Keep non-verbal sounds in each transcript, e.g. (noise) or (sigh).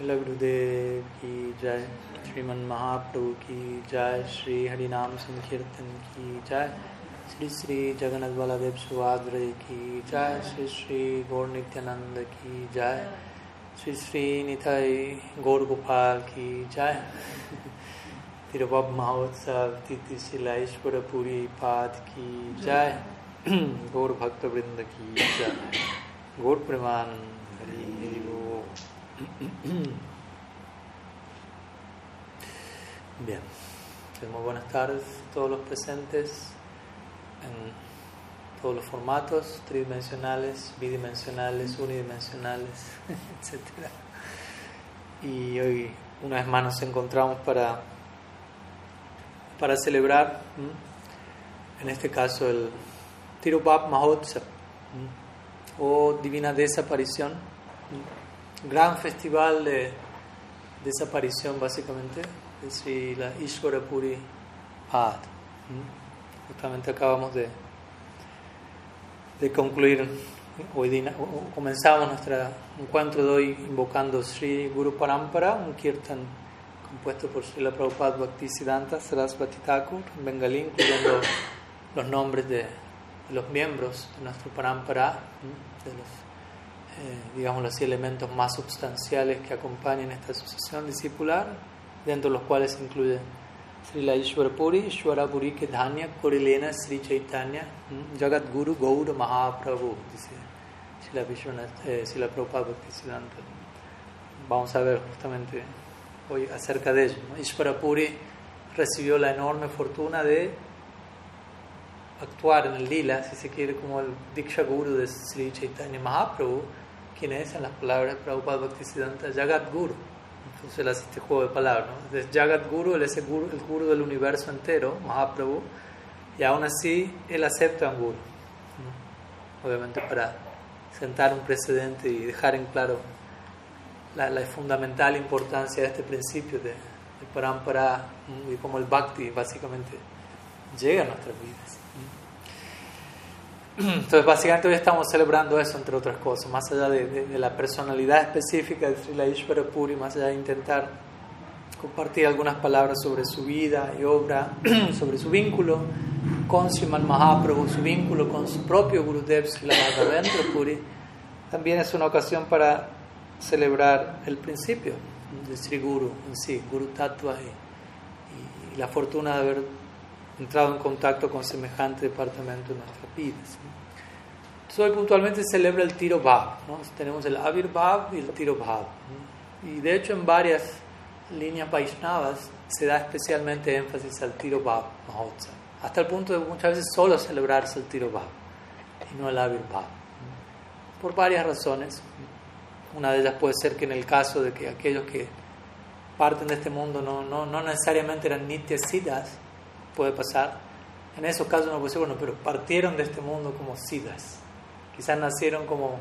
Srila Gurudev ki jai, Sriman Mahaprabhu ki jai, Sri Harinam Sankirtan ki jai, Sri Sri Jagannath Baladev Subhadra ki jai, Sri Sri Gaur Nityananda ki jai, Sri Sri Nitai Gaur Gopal ki jai, Tirubab Mahotsav Titi Sila Ishvara Puri Pad ki jai, Gaur Bhakta Vrinda ki jai, Gaur Preman Hari Hari Bol. (clears throat) Bien, muy buenas tardes a todos los presentes en todos los formatos, tridimensionales, bidimensionales, unidimensionales, (laughs) etc. Y hoy una vez más nos encontramos para, para celebrar, en este caso, el Tirupap Mahotsav o Divina Desaparición gran festival de desaparición básicamente de Sri la Ishvara Puri Pad. Justamente acabamos de, de concluir, hoy comenzamos nuestro encuentro de hoy invocando Sri Guru Parampara, un kirtan compuesto por Srila Prabhupada Bhaktisiddhanta Sarasvati Thakur en bengalí, incluyendo los nombres de, los miembros de nuestro Parampara, de los digamos así, elementos más substanciales que acompañan esta sucesión discipular, dentro de los cuales se incluye Srila Ishwarapuri, Ishwarapuri que Dhanya, Korilena, Sri Chaitanya, Jagat Guru, Gaura Mahaprabhu, dice Srila, eh, Srila Prabhupada Vamos a ver justamente hoy acerca de ello. ¿no? Ishwarapuri recibió la enorme fortuna de actuar en el lila, si se quiere, como el Diksha Guru de Sri Chaitanya Mahaprabhu, quien es, en las palabras de Prabhupada Bhaktisiddhanta, Jagat Guru. Entonces él hace este juego de palabras. ¿no? Es Jagat Guru, él es el guru, el guru, del universo entero, Mahaprabhu, y aún así él acepta un Guru. ¿no? Obviamente para sentar un precedente y dejar en claro la, la fundamental importancia de este principio de, de Parampara y cómo el Bhakti básicamente llega a nuestras vidas. Entonces, básicamente hoy estamos celebrando eso, entre otras cosas, más allá de, de, de la personalidad específica de Srila Ishvara Puri, más allá de intentar compartir algunas palabras sobre su vida y obra, (clears throat) sobre su vínculo con Sriman Mahaprabhu, su vínculo con su propio Gurudev Srila Madhavendra Puri, también es una ocasión para celebrar el principio de Sri Guru en sí, Guru Tattva y, y la fortuna de haber entrado en contacto con semejante departamento en nuestras vidas. Entonces hoy puntualmente se celebra el Tiro Bhav. ¿no? Tenemos el Avir Bhav y el Tiro. ¿no? Y de hecho en varias líneas Vaishnavas se da especialmente énfasis al Tiro Mahotsav. Hasta el punto de muchas veces solo celebrarse el Tiro Bhav y no el Avir Bhav. Por varias razones. Una de ellas puede ser que en el caso de que aquellos que parten de este mundo no, no, no necesariamente eran nityasiddhas, puede pasar. En esos casos uno puede decir, bueno, pero partieron de este mundo como siddhas. Quizás nacieron como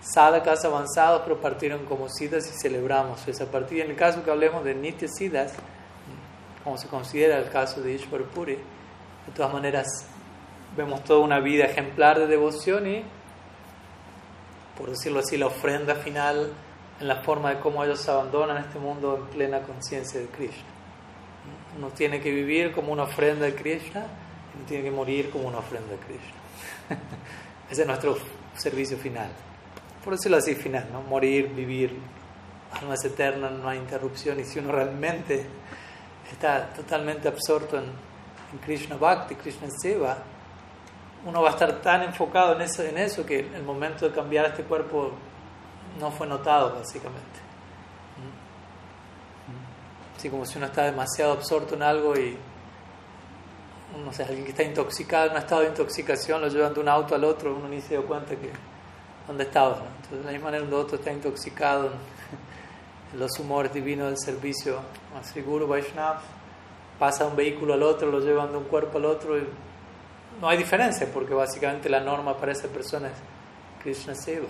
sadhakas avanzados, pero partieron como siddhas y celebramos esa partida. En el caso que hablemos de nitya siddhas, como se considera el caso de Ishwar Puri, de todas maneras vemos toda una vida ejemplar de devoción y, por decirlo así, la ofrenda final en la forma de cómo ellos abandonan este mundo en plena conciencia de Krishna. Uno tiene que vivir como una ofrenda de Krishna uno tiene que morir como una ofrenda de Krishna. (laughs) Ese es nuestro servicio final. Por decirlo así, final, ¿no? Morir, vivir, alma es eterna, no hay interrupción. Y si uno realmente está totalmente absorto en, Krishna Bhakti, Krishna Seva, uno va a estar tan enfocado en eso, en eso que el momento de cambiar este cuerpo no fue notado, básicamente. Así como si uno está demasiado absorto en algo y, no sé, alguien que está intoxicado, en un estado de intoxicación, lo llevan de un auto al otro, uno ni se dio cuenta que dónde estaba. Entonces, de la misma manera, un otro está intoxicado en, los humores divinos del servicio a Sri Guru Vaishnava, pasa un vehículo al otro, lo llevan de un cuerpo al otro y no hay diferencia porque básicamente la norma para esa persona es Krishna Seva.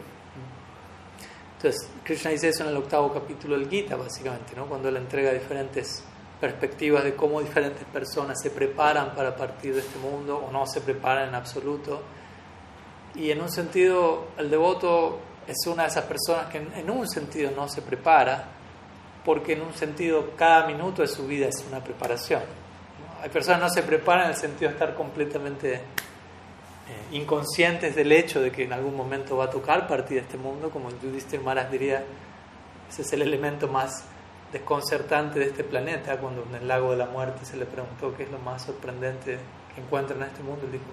Entonces, Krishna dice eso en el octavo capítulo del Gita, básicamente, ¿no? cuando él entrega diferentes perspectivas de cómo diferentes personas se preparan para partir de este mundo o no se preparan en absoluto. Y en un sentido, el devoto es una de esas personas que en, un sentido no se prepara, porque en un sentido cada minuto de su vida es una preparación. Hay personas que no se preparan en el sentido de estar completamente eh, inconscientes del hecho de que en algún momento va a tocar partir de este mundo, como Yudhishthir Maras diría, ese es el elemento más desconcertante de este planeta, cuando en el lago de la muerte se le preguntó qué es lo más sorprendente que encuentra en este mundo, él dijo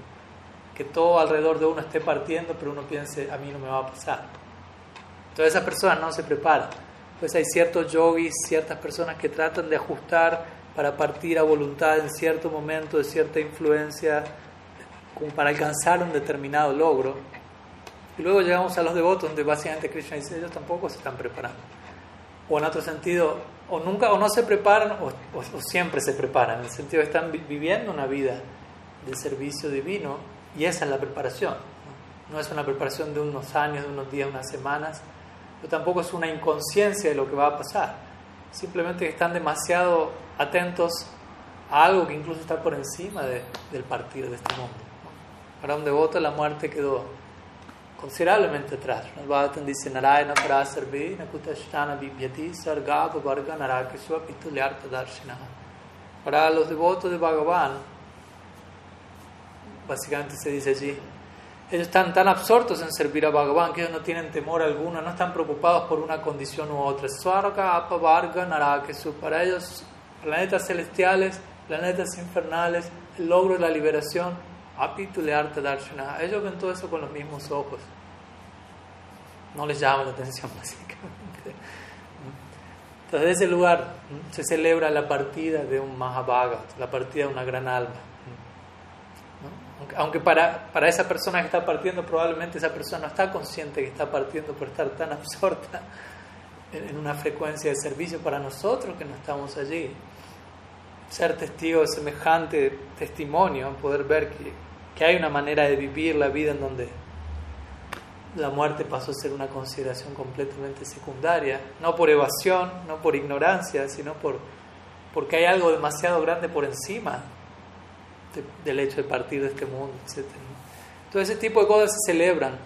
que todo alrededor de uno esté partiendo, pero uno piense, a mí no me va a pasar. Entonces esa persona no se prepara. Pues hay ciertos yogis, ciertas personas que tratan de ajustar para partir a voluntad en cierto momento de cierta influencia, para alcanzar un determinado logro. Y luego llegamos a los devotos, donde básicamente Krishna dice, ellos tampoco se están preparando. O en otro sentido, o nunca, o no se preparan, o, siempre se preparan, en el sentido de están viviendo una vida de servicio divino, y esa es la preparación. ¿no? es una preparación de unos años, de unos días, unas semanas, pero tampoco es una inconsciencia de lo que va a pasar. Simplemente están demasiado atentos a algo que incluso está por encima de, del partir de este mundo. Para un devoto la muerte quedó considerablemente atrás. Bhagavatam dice Narayana Parasarve Nakutashtana Vibhyati Sargapa Varga Narakeswa Pitulyarta Darshina. Para los devotos de Bhagavan, básicamente se dice allí, ellos están tan absortos en servir a Bhagavan que ellos no tienen temor alguno, no están preocupados por una condición u otra. Swarga, Apa, Varga, Narakesu. Para ellos, planetas celestiales, planetas infernales, el logro de la liberación, Apitulearta Darshana. Ellos ven todo eso con los mismos ojos. No les llama la atención, (laughs) básicamente. Entonces, en ese lugar se celebra la partida de un Mahabhagat, la partida de una gran alma aunque para, para esa persona que está partiendo, probablemente esa persona no está consciente que está partiendo por estar tan (laughs) absorta en, una frecuencia de servicio para nosotros que no estamos allí. Ser testigo de semejante testimonio, poder ver que, que hay una manera de vivir la vida en donde la muerte pasó a ser una consideración completamente secundaria, no por evasión, no por ignorancia, sino por, porque hay algo demasiado grande por encima del hecho de partir de este mundo, etc. Todo ese tipo de cosas se celebran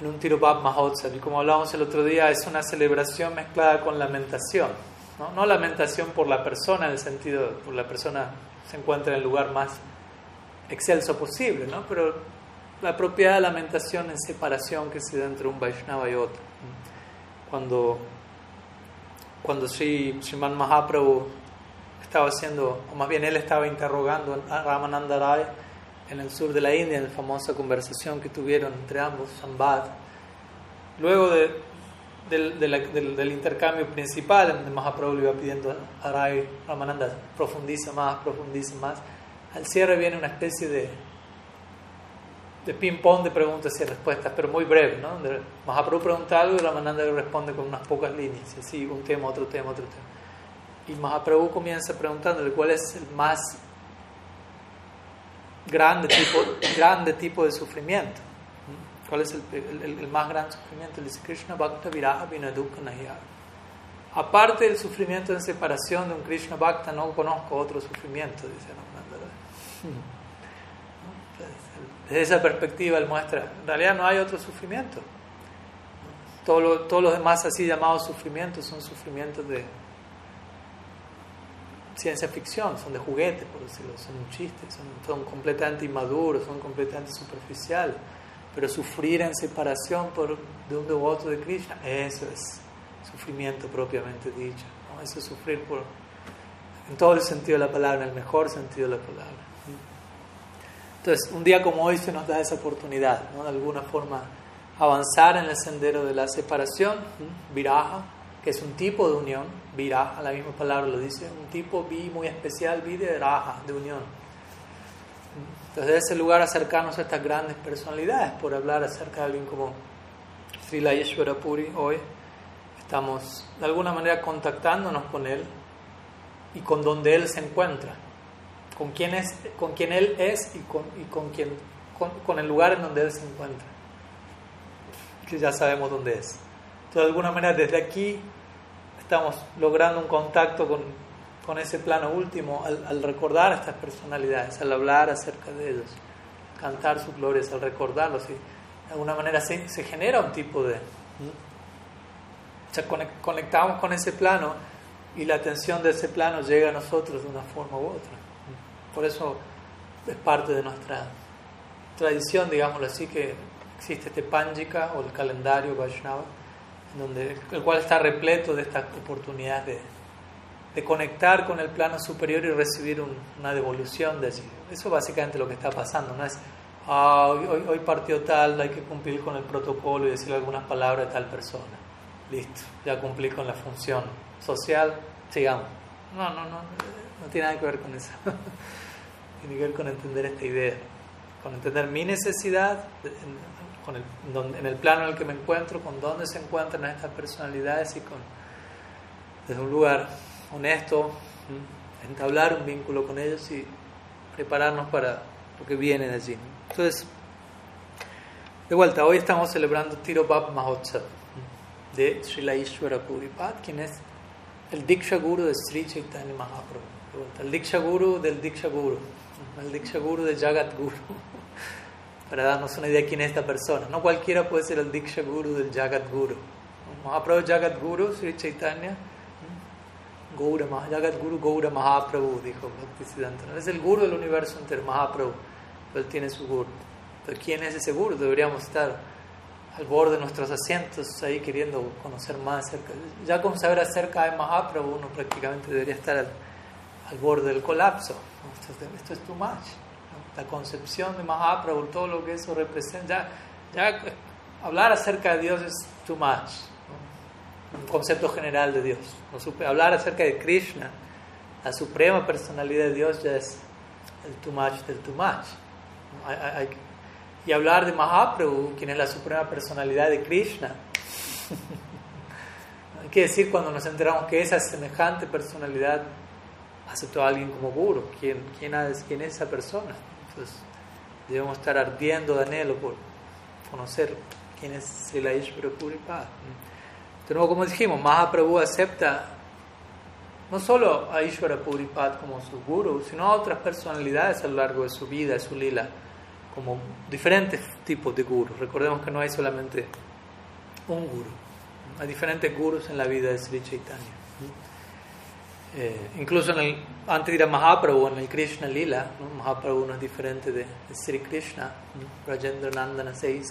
en un Tirubab Mahotsav y como hablábamos el otro día, es una celebración mezclada con lamentación. ¿no? no lamentación por la persona, en el sentido, por la persona se encuentra en el lugar más excelso posible, ¿no? pero la propiedad de lamentación en separación que se da entre un Vaishnava y otro. Cuando, cuando Sri Sriman Mahaprabhu estaba haciendo, o más bien él estaba interrogando a Ramananda Rai en el sur de la India, en la famosa conversación que tuvieron entre ambos, Sambad. Luego de, del, del, intercambio principal, donde Mahaprabhu le iba pidiendo a Rai, Ramananda, profundiza más, profundiza más, al cierre viene una especie de, de ping-pong de preguntas y respuestas, pero muy breve, ¿no? Mahaprabhu pregunta algo y Ramananda le responde con unas pocas líneas, así, un tema, otro tema, otro tema. Y Mahaprabhu comienza preguntándole cuál es el más grande tipo, grande tipo de sufrimiento. ¿Cuál es el, más grande sufrimiento? dice Krishna Bhakta Viraha Vinadukha Aparte del sufrimiento de separación de un Krishna Bhakta, no conozco otro sufrimiento, dice Desde esa perspectiva él muestra, en realidad no hay otro sufrimiento. Todos los demás así llamados sufrimientos son sufrimientos de, ciencia ficción, son de juguete, por decirlo, son un chiste, son, completamente inmaduros, son completamente superficiales. Pero sufrir en separación por, de un devoto de Krishna, eso es sufrimiento propiamente dicho. Eso es sufrir por, en todo el sentido de la palabra, en el mejor sentido de la palabra. Entonces, un día como hoy se nos da esa oportunidad, de alguna forma, avanzar en el sendero de la separación, viraja, que es un tipo de unión, viraja, la misma palabra lo dice, un tipo vi muy especial, vi de raja, de unión. Entonces, de ese lugar acercarnos a estas grandes personalidades, por hablar acerca de alguien como Srila Yeshwara Puri hoy, estamos de alguna manera contactándonos con él y con donde él se encuentra, con quién, es, con quién él es y con, y con, con el lugar en donde él se encuentra, que ya sabemos dónde es. Entonces, de alguna manera, desde aquí estamos logrando un contacto con, con ese plano último al, recordar a estas personalidades, al hablar acerca de ellos, cantar sus glorias, al recordarlos. Y de alguna manera se, se genera un tipo de, O sea, conectamos con ese plano y la atención de ese plano llega a nosotros de una forma u otra. Por eso es parte de nuestra tradición, digámoslo así, que existe este Panjika o el calendario Vaishnava, donde, el cual está repleto de estas oportunidades de, conectar con el plano superior y recibir una devolución de allí. Eso es básicamente lo que está pasando, no es, ah, hoy, hoy partió tal, hay que cumplir con el protocolo y decir algunas palabras de tal persona. Listo, ya cumplí con la función social, sigamos. No, no, no, no tiene nada que ver con eso. (laughs) tiene que ver con entender esta idea, con entender mi necesidad, con el, en el plano en el que me encuentro, con dónde se encuentran estas personalidades y con desde un lugar honesto, entablar un vínculo con ellos y prepararnos para lo que viene de allí. Entonces, de vuelta, hoy estamos celebrando Tirobab Mahotsav de Srila Ishwara Puripad, quien es el Diksha Guru de Sri Chaitanya Mahaprabhu. El Diksha Guru del Diksha Guru, el Diksha Guru de Jagat Guru, (laughs) para darnos una idea de quién es esta persona. No cualquiera puede ser el Diksha Guru del Jagat Guru. Mahaprabhu Jagat Guru, Sri Chaitanya, Gaura, Jagat Guru Gaura Mahaprabhu, dijo Bhaktisiddhanta. Es el Guru del universo entero, Mahaprabhu, pero él tiene su Guru. ¿quién es ese Guru? Deberíamos estar al borde de nuestros asientos ahí queriendo conocer más acerca. Ya con saber acerca de Mahaprabhu uno prácticamente debería estar al, borde del colapso. Esto, es too much. La concepción de Mahaprabhu, todo lo que eso representa, ya, hablar acerca de Dios es too much. Un concepto general de Dios. Hablar acerca de Krishna, la suprema personalidad de Dios ya es el too much del too much. y hablar de Mahaprabhu, quien es la suprema personalidad de Krishna. (laughs) Hay que decir cuando nos enteramos que esa semejante personalidad aceptó a alguien como guru. ¿Quién, quién, es, quién es esa persona? Entonces, debemos estar ardiendo de anhelo por conocer quién es Srila Ishvara Puripad. De nuevo, como dijimos, Mahaprabhu acepta no solo a Ishvara Puripad como su guru, sino a otras personalidades a lo largo de su vida, de su lila como diferentes tipos de gurus. Recordemos que no hay solamente un guru, hay diferentes gurus en la vida de Sri Chaitanya. Eh, incluso en el, antes de Mahaprabhu, en el Krishna Lila, Mahaprabhu no es diferente de, Sri Krishna, Rajendra Nandana Entonces,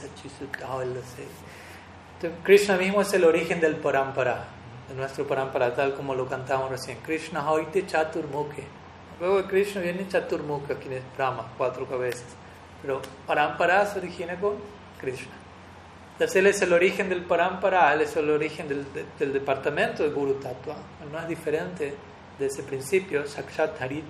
Krishna mismo es el origen del parampara, de nuestro parampara, tal como lo cantamos recién. Krishna Hoite Chaturmukhe. Luego de Krishna viene Chaturmukha, quien es Brahma, cuatro cabezas. Pero Parampara se origina con Krishna. Entonces él es el origen del Parampara, él es el origen del, del departamento de Guru Tattva. no es diferente de ese principio, Sakshat Harit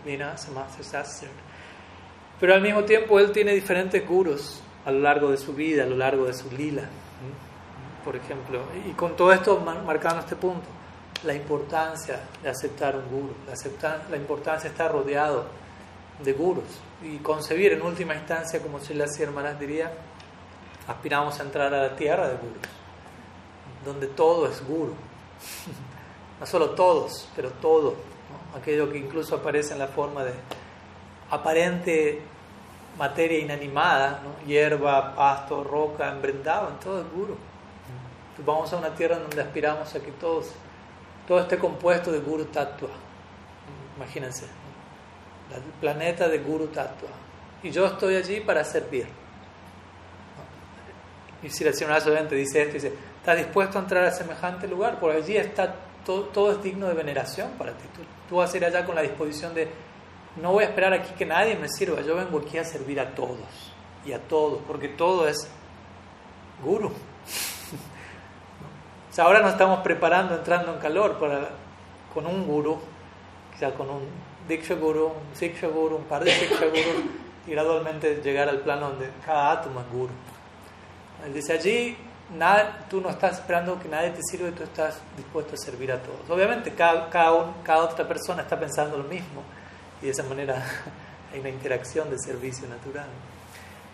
Pero al mismo tiempo él tiene diferentes gurus a lo largo de su vida, a lo largo de su lila. Por ejemplo, y con todo esto marcando este punto, la importancia de aceptar un guru, la, la importancia de estar rodeado de gurus y concebir en última instancia, como las hermanas diría, aspiramos a entrar a la tierra de gurus, donde todo es guru. (laughs) No solo todos, pero todo. Aquello que incluso aparece en la forma de aparente materia inanimada, hierba, pasto, roca, embrendaban, todo es guru. vamos a una tierra donde aspiramos a que todos, todo esté compuesto de guru tattva. Imagínense el planeta de Guru Tattva. Y yo estoy allí para servir. Y si la señora dice esto, dice, ¿estás dispuesto a entrar a semejante lugar? Por allí está todo, todo es digno de veneración para ti. Tú, tú, vas a ir allá con la disposición de, no voy a esperar aquí que nadie me sirva, yo vengo aquí a servir a todos y a todos, porque todo es guru. (laughs) o sea, ahora nos estamos preparando, entrando en calor para, con un guru, sea, con un Diksha Guru, un Siksha Guru, un par de Siksha Guru, y gradualmente llegar al plano donde cada átomo es Guru. Él dice allí, nada, tú no estás esperando que nadie te sirva y tú estás dispuesto a servir a todos. Obviamente, cada, cada, cada otra persona está pensando lo mismo, y de esa manera (laughs) hay una interacción de servicio natural.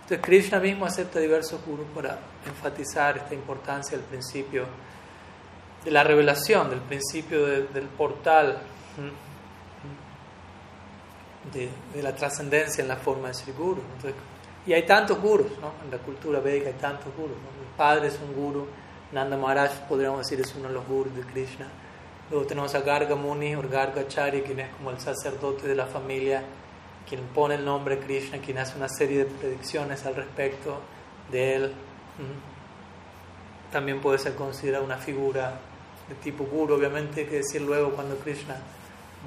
Entonces, Krishna mismo acepta diversos gurus para enfatizar esta importancia del principio de la revelación, del principio del portal de, la trascendencia en la forma de Sri Guru. Y hay tantos gurus, ¿no? En la cultura védica hay tantos gurus. El padre es un guru, Nanda Maharaj, podríamos decir, es uno de los gurus de Krishna. Luego tenemos a Garga Muni o Gargachari, quien es como el sacerdote de la familia, quien pone el nombre Krishna, quien hace una serie de predicciones al respecto de él. También puede ser considerada una figura de tipo guru, obviamente hay que decir luego cuando Krishna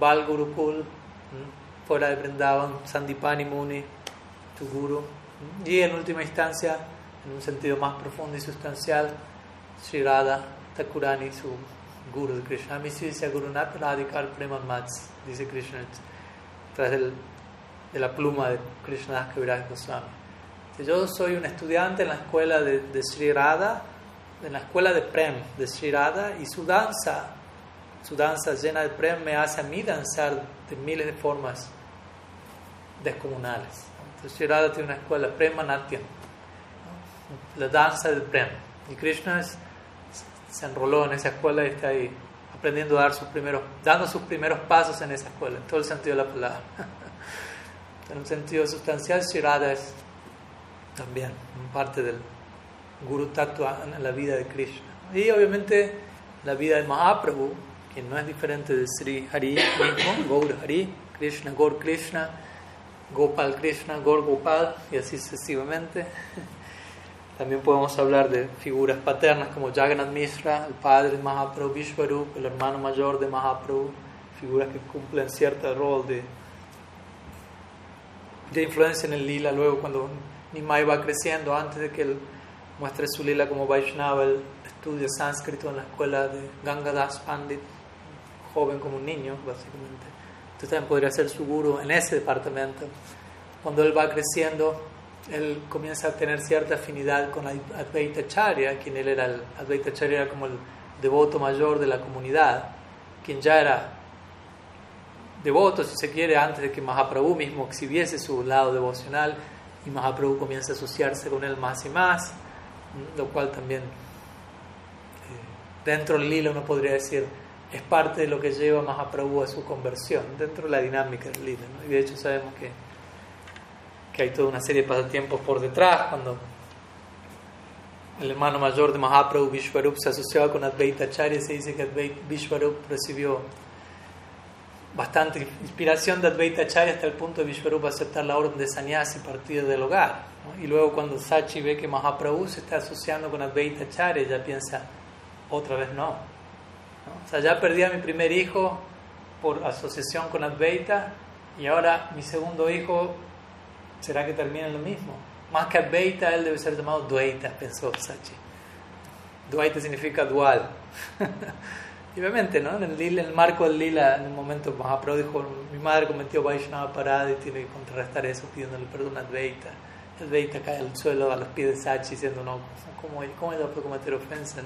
va al Gurukul, fuera de Vrindavan, Sandipani Muni, tu guru, y en última instancia, en un sentido más profundo y sustancial, Sri Radha Thakurani, su guru de Krishna. Mi dice Gurunat Radhikar Preman Mats, dice Krishna, tras del, de la pluma de Krishna Kaviraj Goswami. Yo soy un estudiante en la escuela de, de Sri Radha, en la escuela de Prem de Sri Radha, y su danza, su danza llena de Prem me hace a mí danzar de miles de formas descomunales. Entonces Sri Radha tiene una escuela, Prema Natyam, la danza del Prem. Y Krishna es se enroló en esa escuela y está ahí aprendiendo a dar sus primeros, dando sus primeros pasos en esa escuela, en todo el sentido de la palabra. (laughs) en un sentido sustancial, Shirada es también parte del Guru Tattva en la vida de Krishna. Y obviamente la vida de Mahaprabhu, que no es diferente de Sri Hari mismo, Gaur Hari, Krishna, Gaur Krishna, Gopal Krishna, Gaur Gopal, y así sucesivamente. (laughs) También podemos hablar de figuras paternas como Jagannath Mishra, el padre de Mahaprabhu, Vishwarup, el hermano mayor de Mahaprabhu, figuras que cumplen cierto rol de, de influencia en el lila. Luego, cuando Nimai va creciendo, antes de que él muestre su lila como Vaishnava, él estudia sánscrito en la escuela de Gangadas Pandit, joven como un niño, básicamente. También podría ser su guru en ese departamento. Cuando él va creciendo, él comienza a tener cierta afinidad con Advaita Charya, quien él era, el, Advaita Charya era como el devoto mayor de la comunidad, quien ya era devoto, si se quiere, antes de que Mahaprabhu mismo exhibiese su lado devocional, y Mahaprabhu comienza a asociarse con él más y más, lo cual también, eh, dentro del lila uno podría decir, es parte de lo que lleva a Mahaprabhu a su conversión, dentro de la dinámica del lila. Y de hecho sabemos que que hay toda una serie de pasatiempos por detrás, cuando el hermano mayor de Mahaprabhu, Vishwarup, se asociaba con Advaita Acharya, se dice que Advaita, Vishwarup recibió bastante inspiración de Advaita Acharya hasta el punto de Vishwarup aceptar la orden de sannyasi partido del hogar. Y luego cuando Sachi ve que Mahaprabhu se está asociando con Advaita Acharya, ya piensa, otra vez no. O sea, ya perdí a mi primer hijo por asociación con Advaita y ahora mi segundo hijo ¿Será que termina lo mismo? Más que Advaita, él debe ser llamado Dvaita, pensó Sachi. Dvaita significa dual. (laughs) y obviamente, ¿no? En el, lila, en el marco del lila, en un momento Mahaprabhu dijo, mi madre cometió Vaishnava parada y tiene que contrarrestar eso pidiéndole perdón a Advaita. Advaita cae al suelo a los pies de Sachi diciendo, no, ¿cómo, cómo ella puede cometer ofensa?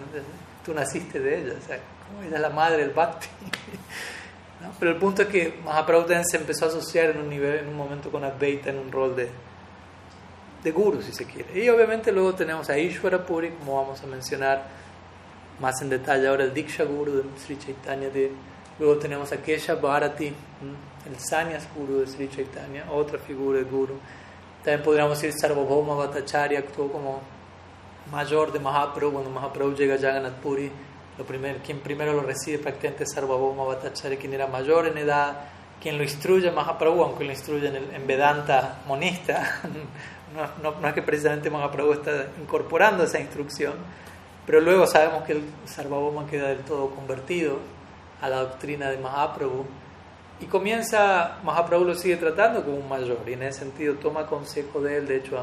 Tú naciste de ella, o sea, ¿cómo ella es la madre del Bhakti? (laughs) Pero el punto es que Mahaprabhu se empezó a asociar en un, nivel, en un momento con Advaita en un rol de, de guru, si se quiere. Y obviamente luego tenemos a Ishvara Puri, como vamos a mencionar más en detalle ahora, el Diksha Guru de Sri Chaitanya. De, luego tenemos a Kesha Bharati, el Sanyas Guru de Sri Chaitanya, otra figura de guru. También podríamos decir Sarvabhauma Bhattacharya, actuó como mayor de Mahaprabhu cuando Mahaprabhu llega a Jagannath Puri lo primero, quien primero lo recibe prácticamente es Sarvabhauma Bhattacharya, quien era mayor en edad, quien lo instruye Mahaprabhu, aunque lo instruye en, Vedanta monista. (laughs) no, no, es que precisamente Mahaprabhu está incorporando esa instrucción, pero luego sabemos que el Sarvabhauma queda del todo convertido a la doctrina de Mahaprabhu y comienza, Mahaprabhu lo sigue tratando como un mayor y en ese sentido toma consejo de él, de hecho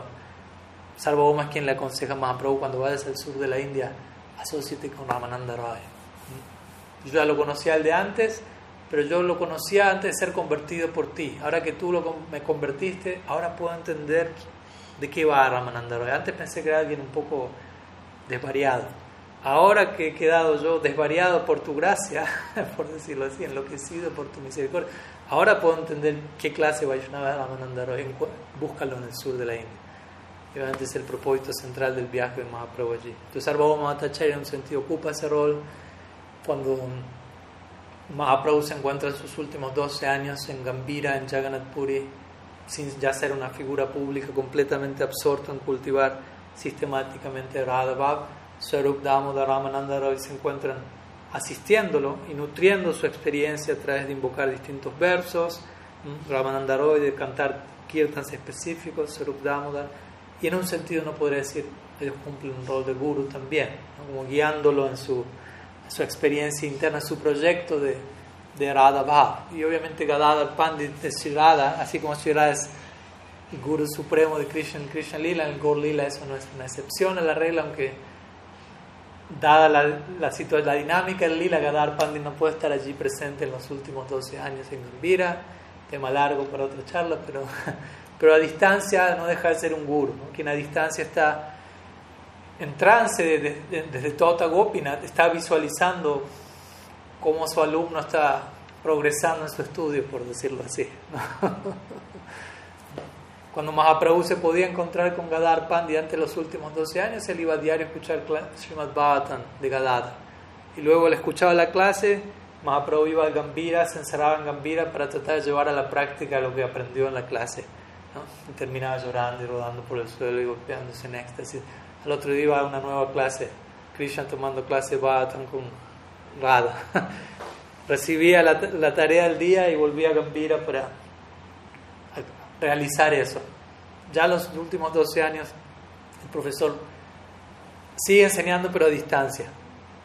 Sarvabhauma es quien le aconseja a Mahaprabhu cuando vayas al sur de la India asociate con Ramananda Rai. Yo ya lo conocía el de antes, pero yo lo conocía antes de ser convertido por ti. Ahora que tú lo, me convertiste, ahora puedo entender de qué va Ramananda Rai. Antes pensé que era alguien un poco desvariado. Ahora que he quedado yo desvariado por tu gracia, (laughs) por decirlo así, enloquecido por tu misericordia, ahora puedo entender qué clase Vaishnava Ramananda Rai. Búscalo en el sur de la India obviamente es el propósito central del viaje de Mahaprabhu allí. Entonces Sarvabhauma Bhattacharya en un sentido ocupa ese rol cuando Mahaprabhu se encuentra en sus últimos 12 años en Gambira, en Jagannath Puri, sin ya ser una figura pública completamente absorto en cultivar sistemáticamente Radha Swarup Damodar Ramananda Roy se encuentran asistiéndolo y nutriendo su experiencia a través de invocar distintos versos, Ramananda Roy de cantar kirtans específicos, Swarup Damodar, y en un sentido no podría decir, ellos cumplen un rol de guru también, como guiándolo en su, experiencia interna, su proyecto de, de Radha Bhav. Y obviamente Gadadhar Pandit de Sri así como Sri es el guru supremo de Krishna, Krishna Lila, el Gaur Lila, eso no es una excepción a la regla, aunque dada la, la, situación, la dinámica del Lila, Gadar Pandit no puede estar allí presente en los últimos 12 años en Gambira, tema largo para otra charla, pero, (laughs) pero a distancia no deja de ser un guru, quien a distancia está en trance desde, desde Tota Gopinath, está visualizando cómo su alumno está progresando en su estudio, por decirlo así. (laughs) Cuando Mahaprabhu se podía encontrar con Gadar Pandi antes de los últimos 12 años, él iba a diario a escuchar Srimad Bhavatan de Gadadhar. Y luego él escuchaba la clase, Mahaprabhu iba a Gambira, se encerraba en Gambira para tratar de llevar a la práctica lo que aprendió en la clase. Y terminaba llorando y rodando por el suelo y golpeándose en éxtasis. Al otro día iba a una nueva clase, Krishna tomando clase Bhavatan con Radha. (laughs) Recibía la, la tarea del día y volvía a Gambira para realizar eso. Ya los últimos 12 años el profesor sigue enseñando pero a distancia,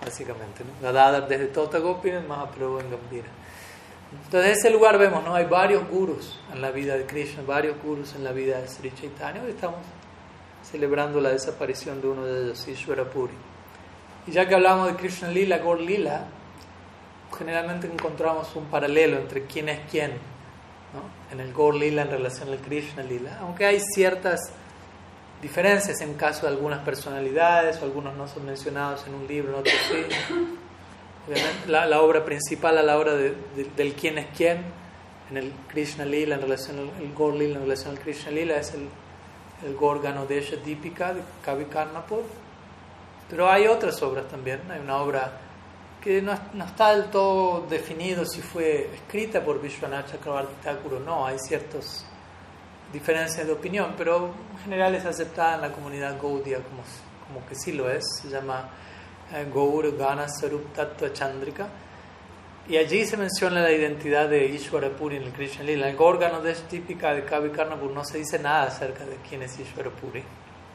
básicamente. ¿no? desde Tota Gopinath, Mahaprabhu en Gambira. Entonces en ese lugar vemos, ¿no? Hay varios gurus en la vida de Krishna, varios gurus en la vida de Sri Chaitanya. Hoy estamos celebrando la desaparición de uno de ellos, Ishvara Puri. Y ya que hablamos de Krishna Lila, Gaur Lila, generalmente encontramos un paralelo entre quién es quién en el Gaur Lila en relación al Krishna Lila, aunque hay ciertas diferencias en caso de algunas personalidades, o algunos no son mencionados en un libro, en otros sí. Obviamente, la, obra principal a la hora de, del quién es quién, en el Krishna Lila en relación al el Gaur Lila en relación al Krishna Lila, es el, el Gorgano Desha Deepika de Kavi Karnapur. Pero hay otras obras también, hay una obra que no, está del todo definido si fue escrita por Vishwanath Chakrabarti Thakur o no, hay ciertas diferencias de opinión, pero en general es aceptada en la comunidad Gaudiya como, como que sí lo es, se llama eh, Gaur Gana Sarup Tattva Chandrika, y allí se menciona la identidad de Ishvara Puri en el Krishna Lila. El órgano de típica de Kavi Karnapur no se dice nada acerca de quién es Ishvara Puri,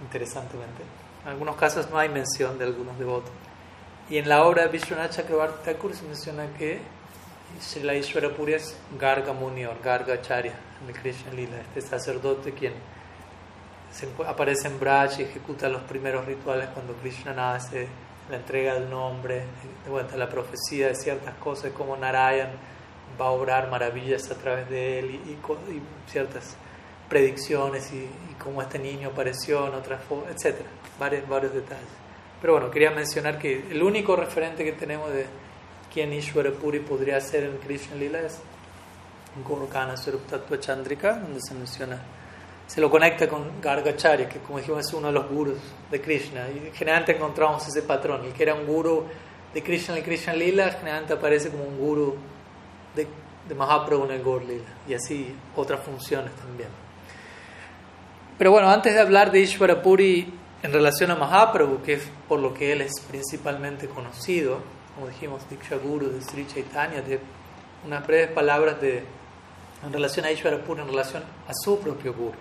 interesantemente. En algunos casos no hay mención de algunos devotos. Y en la obra de Vishwanath Chakrabarti Thakur se menciona que Srila Ishvara Puri es Garga Muni o Garga Acharya en el Krishna Lila, este sacerdote quien aparece en Braj y ejecuta los primeros rituales cuando Krishna nace, la entrega del nombre, de la profecía de ciertas cosas, como Narayan va a obrar maravillas a través de él y, ciertas predicciones y, y, cómo este niño apareció en otras formas, etc. Varios, varios detalles. Pero bueno, quería mencionar que el único referente que tenemos de quién Ishwara Puri podría ser en Krishna Lila es Gorkana Swarup Tattva Chandrika, donde se menciona, se lo conecta con Gargacharya, que como dijimos es uno de los gurus de Krishna. Y generalmente encontramos ese patrón, el que era un guru de Krishna en Krishna Lila, generalmente aparece como un guru de, de Mahaprabhu en el Gaur Lila, y así otras funciones también. Pero bueno, antes de hablar de Ishwara Puri en relación a Mahaprabhu, que es por lo que él es principalmente conocido, como dijimos, Diksha Guru de Sri Chaitanya, de unas breves palabras de, en relación a Ishvara Puri, en relación a su propio Guru.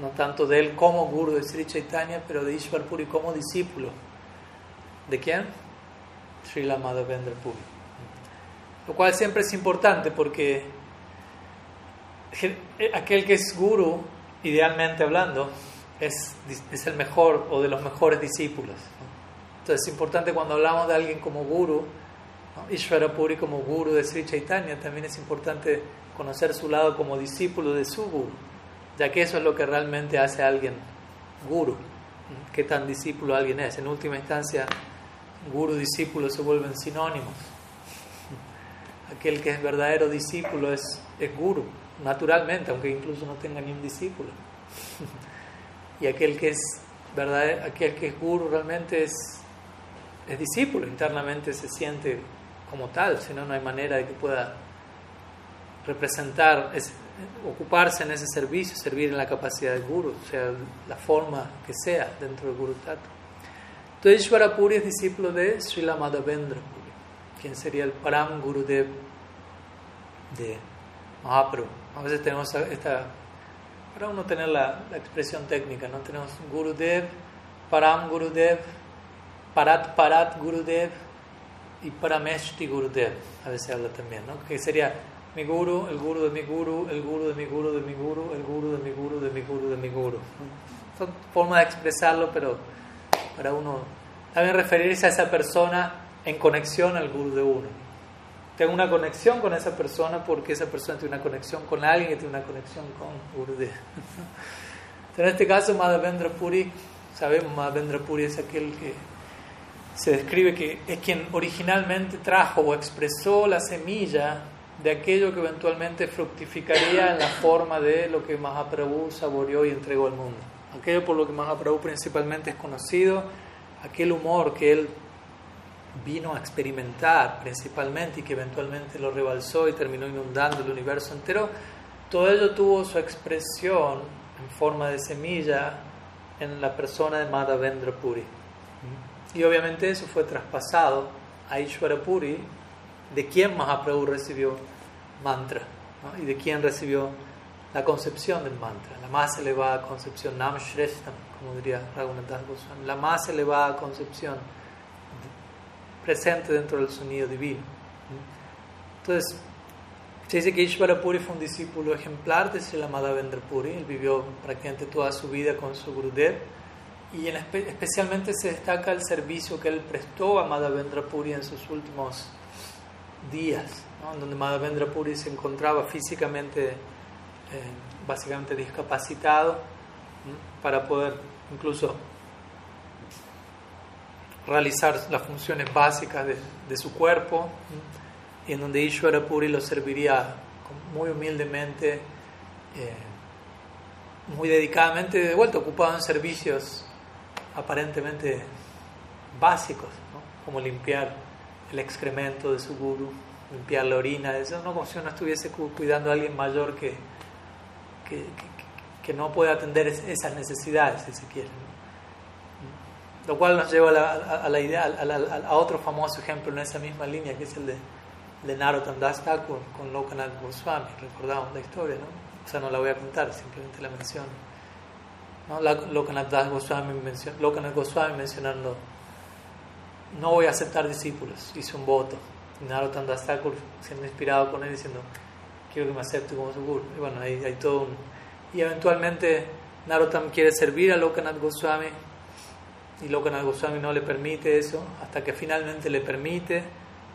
No tanto de él como Guru de Sri Chaitanya, pero de Ishvara Puri como discípulo. ¿De quién? Srila Madhavendra Puri. Lo cual siempre es importante porque aquel que es Guru, idealmente hablando, es, es el mejor o de los mejores discípulos. Entonces es importante cuando hablamos de alguien como guru, ¿no? Ishvara Puri como guru de Sri Chaitanya, también es importante conocer su lado como discípulo de su guru, ya que eso es lo que realmente hace a alguien guru, qué tan discípulo alguien es. En última instancia, guru discípulo se vuelven sinónimos. Aquel que es verdadero discípulo es, es guru, naturalmente, aunque incluso no tenga ni un discípulo. (laughs) y aquel que es verdad, aquel que es guru realmente es, es discípulo, internamente se siente como tal, si no, no hay manera de que pueda representar, ocuparse en ese servicio, servir en la capacidad de guru, o sea, la forma que sea dentro del guru. Entonces Ishvara Puri es discípulo de Srila Madhavendra Puri, quien sería el Param Gurudev de Mahaprabhu. A veces tenemos esta, para uno tener la, la expresión técnica, ¿no? Tenemos Gurudev, Param Gurudev, Parat Parat Gurudev y Parameshti Gurudev. A veces habla también, ¿no? Que sería mi guru, el guru de mi guru, el guru de mi guru de mi guru, el guru de mi guru de mi guru de mi guru. Son formas de expresarlo, pero para uno también referirse a esa persona en conexión al guru de uno. Tengo una conexión con esa persona porque esa persona tiene una conexión con alguien que tiene una conexión con Gurudev. (laughs) En este caso, Madhavendra Puri, sabemos, Madhavendra Puri es aquel que se describe que es quien originalmente trajo o expresó la semilla de aquello que eventualmente fructificaría en la forma de lo que Mahaprabhu saboreó y entregó al mundo. Aquello por lo que Mahaprabhu principalmente es conocido, aquel humor que él vino a experimentar principalmente y que eventualmente lo rebalsó y terminó inundando el universo entero, todo ello tuvo su expresión en forma de semilla en la persona de Madhavendra Puri. Y obviamente eso fue traspasado a Ishvara Puri, de quien Mahaprabhu recibió mantra y de quien recibió la concepción del mantra, la más elevada concepción, Nam Shreshtam, como diría Raghunath Goswami, la más elevada concepción presente dentro del sonido divino. Entonces, se dice que Ishvara Puri fue un discípulo ejemplar de Srila Madhavendra Puri, él vivió prácticamente toda su vida con su Gurudev. Y en especialmente se destaca el servicio que él prestó a Madhavendra Puri en sus últimos días, donde Madhavendra Puri se encontraba físicamente, eh, básicamente discapacitado, para poder incluso realizar las funciones básicas de, su cuerpo, y en donde Ishvara Puri lo serviría muy humildemente, eh, muy dedicadamente, de vuelta ocupado en servicios aparentemente básicos, como limpiar el excremento de su guru, limpiar la orina, eso no como si uno estuviese cuidando a alguien mayor que, que, que no puede atender esas necesidades, si se quiere. Lo cual nos lleva a la, a, la idea, a, a, otro famoso ejemplo en esa misma línea, que es el de, de Narottam Das Thakur con Lokanath Goswami. Recordamos la historia, ¿no? O sea, no la voy a contar, simplemente la menciono. ¿no? Lokanath Das Goswami, Lokanath Goswami mencionando, no voy a aceptar discípulos, hice un voto. Narottam Das Thakur siendo inspirado con él diciendo, quiero que me acepte como su guru. Y bueno, hay, hay todo un... Y eventualmente Narottam quiere servir a Lokanath Goswami y Lokanath Goswami no le permite eso, hasta que finalmente le permite,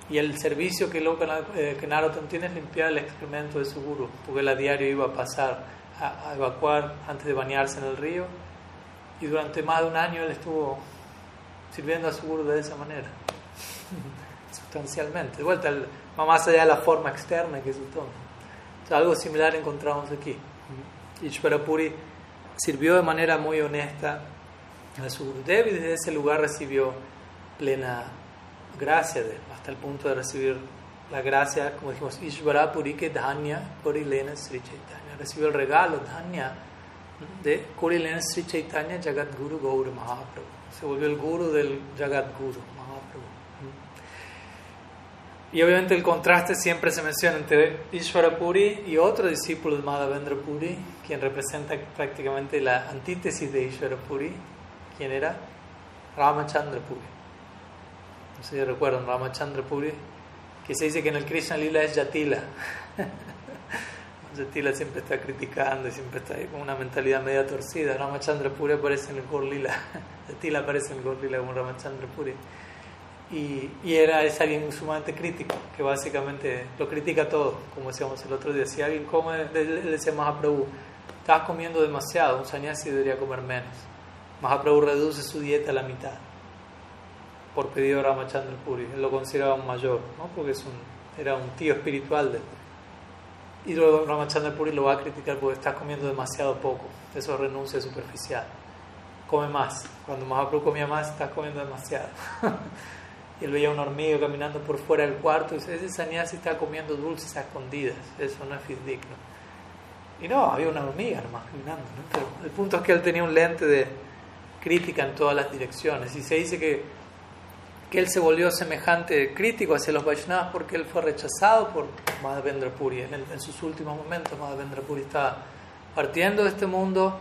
y el servicio que, Lokanath, eh, que Narottam tiene es limpiar el excremento de su guru, porque él a diario iba a pasar a, evacuar antes de bañarse en el río, y durante más de un año él estuvo sirviendo a su guru de esa manera, (laughs) sustancialmente. De vuelta, más allá de la forma externa que es todo. O algo similar encontramos aquí. Ishvarapuri sirvió de manera muy honesta a su Gurudev y desde ese lugar recibió plena gracia de hasta el punto de recibir la gracia, como dijimos, Ishvara Purike Dhanya Kurilena Sri Chaitanya. Recibió el regalo Dhanya de Kurilena Sri Chaitanya Jagat Guru Gaura Mahaprabhu. Se volvió el guru del Jagat Guru Mahaprabhu. Y obviamente el contraste siempre se menciona entre Ishvara Puri y otro discípulo de Madhavendra Puri, quien representa prácticamente la antítesis de Ishvara Puri, ¿Quién era? Ramachandra Puri. No sé si recuerdan Ramachandra Puri, que se dice que en el Krishna Lila es Yatila. (laughs) Yatila siempre está criticando y siempre está ahí con una mentalidad media torcida. Ramachandra Puri aparece en el Gaur Lila. (laughs) Yatila aparece en el Gaur Lila como Ramachandra Puri. Y, y, era, es alguien sumamente crítico, que básicamente lo critica todo, como decíamos el otro día. Si alguien come, le, le decía Mahaprabhu, estás comiendo demasiado, un sannyasi debería comer menos. Mahaprabhu reduce su dieta a la mitad por pedido de Ramachandra Puri. Él lo consideraba un mayor, ¿no? porque es un, era un tío espiritual de él. Y luego Ramachandra Puri lo va a criticar porque estás comiendo demasiado poco. Eso es renuncia superficial. Come más. Cuando Mahaprabhu comía más, estás comiendo demasiado. (laughs) y él veía una hormiga caminando por fuera del cuarto y dice, ese sannyasi está comiendo dulces a escondidas. Eso no es digno. Y no, había una hormiga nomás caminando. Pero el punto es que él tenía un lente de crítica en todas las direcciones. Y se dice que, que él se volvió semejante crítico hacia los Vaishnavas porque él fue rechazado por Madhavendra Puri. En, en sus últimos momentos, Madhavendra Puri estaba partiendo de este mundo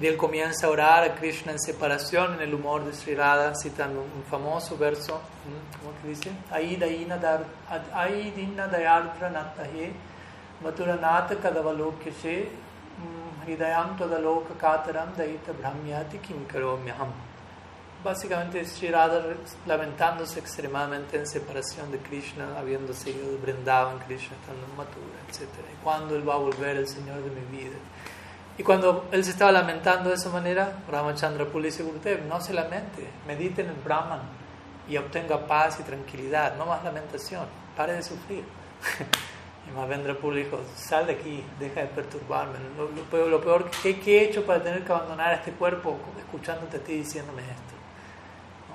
y él comienza a orar a Krishna en separación en el humor de Sri Radha, citando un famoso verso, ¿cómo que dice? Aidina dayardra natahe maturanata kadavalokya hridayam todaloka kataram daita brahmyati kim karomyaham. Básicamente Sri lamentándose extremadamente en separación de Krishna, habiendo seguido de Brindavan, Krishna estando en Mathura, etc. ¿Y cuándo él va a volver, el Señor de mi vida? Y cuando él se estaba lamentando de esa manera, Ramachandra Puri dice, no se lamente, medite en el Brahman y obtenga paz y tranquilidad, no más lamentación, pare de sufrir. (laughs) y Mahavendra Puri dijo, sal de aquí, deja de perturbarme. Lo, lo peor, que, he hecho para tener que abandonar este cuerpo escuchándote a ti diciéndome esto.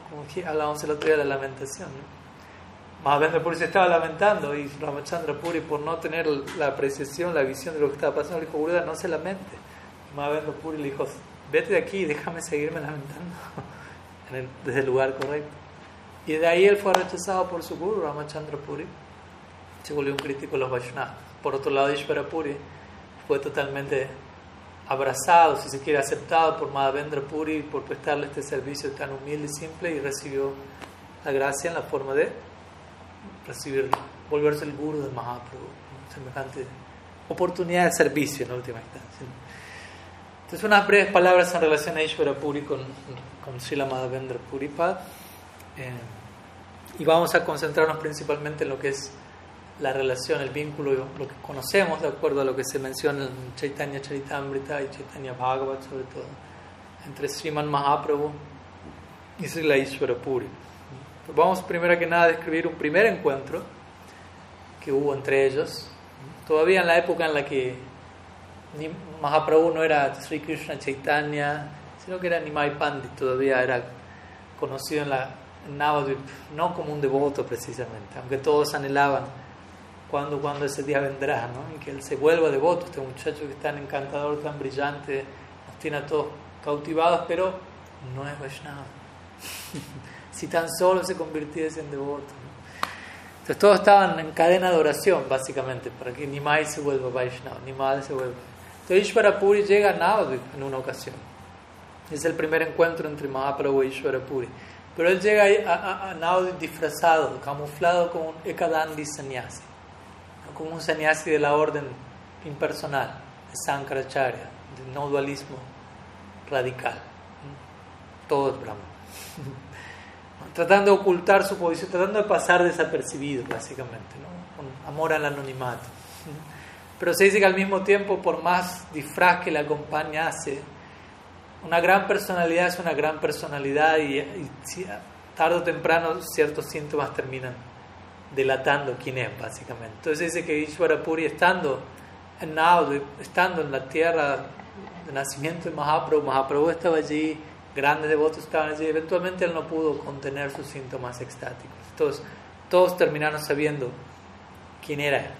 Como que hablábamos el otro día de la lamentación. ¿no? Mahavendra Puri se estaba lamentando y Ramachandra Puri por no tener la apreciación, la visión de lo que estaba pasando, le dijo, Gurudev, no se lamente Mahavendra Puri le dijo, vete de aquí y déjame seguirme lamentando (laughs) desde el lugar correcto. Y de ahí él fue rechazado por su guru, Ramachandra Puri. Se volvió un crítico de los Vaishnavas. Por otro lado, Ishvara Puri fue totalmente abrazado, si se quiere, aceptado por Madhavendra Puri por prestarle este servicio tan humilde y simple y recibió la gracia en la forma de recibir, volverse el guru de Mahaprabhu. Semejante oportunidad de servicio en última instancia. Entonces, unas breves palabras en relación a Ishvara Puri con, con Srila Madhavendra Puripad. Eh, y vamos a concentrarnos principalmente en lo que es la relación, el vínculo, lo que conocemos de acuerdo a lo que se menciona en Chaitanya Charitamrita y Chaitanya Bhagavat, sobre todo, entre Sriman Mahaprabhu y Srila Ishvara Puri. Vamos primero que nada a describir un primer encuentro que hubo entre ellos, todavía en la época en la que Mahaprabhu no era Sri Krishna Chaitanya, sino que era Nimai Pandit, todavía era conocido en la Navadvip, no como un devoto precisamente, aunque todos anhelaban cuando, cuando ese día vendrá, ¿no? y que él se vuelva devoto, este muchacho que es tan encantador, tan brillante, nos tiene a todos cautivados, pero no es Vaishnava. (laughs) si tan solo se convirtiese en devoto. Entonces todos estaban en cadena de oración, básicamente, para que Nimai se vuelva Vaishnava, Nimai se vuelva entonces Ishvara Puri llega a Navadvip en una ocasión. Es el primer encuentro entre Mahaprabhu y Ishvara Puri. Pero él llega a, a, disfrazado, camuflado como un Ekadandi sannyasi, como un sannyasi de la orden impersonal, de Sankaracharya, del no dualismo radical. Todo es Brahma. (laughs) tratando de ocultar su posición, tratando de pasar desapercibido, básicamente, ¿no? con amor al anonimato. (laughs) Pero se dice que al mismo tiempo, por más disfraz que la acompaña hace, una gran personalidad es una gran personalidad y, tarde o temprano ciertos síntomas terminan delatando quién es, básicamente. Entonces dice que Ishvara Puri, estando en Naud, estando en la tierra de nacimiento de Mahaprabhu, Mahaprabhu estaba allí, grandes devotos estaban allí, eventualmente él no pudo contener sus síntomas extáticos. Entonces, todos terminaron sabiendo quién era él.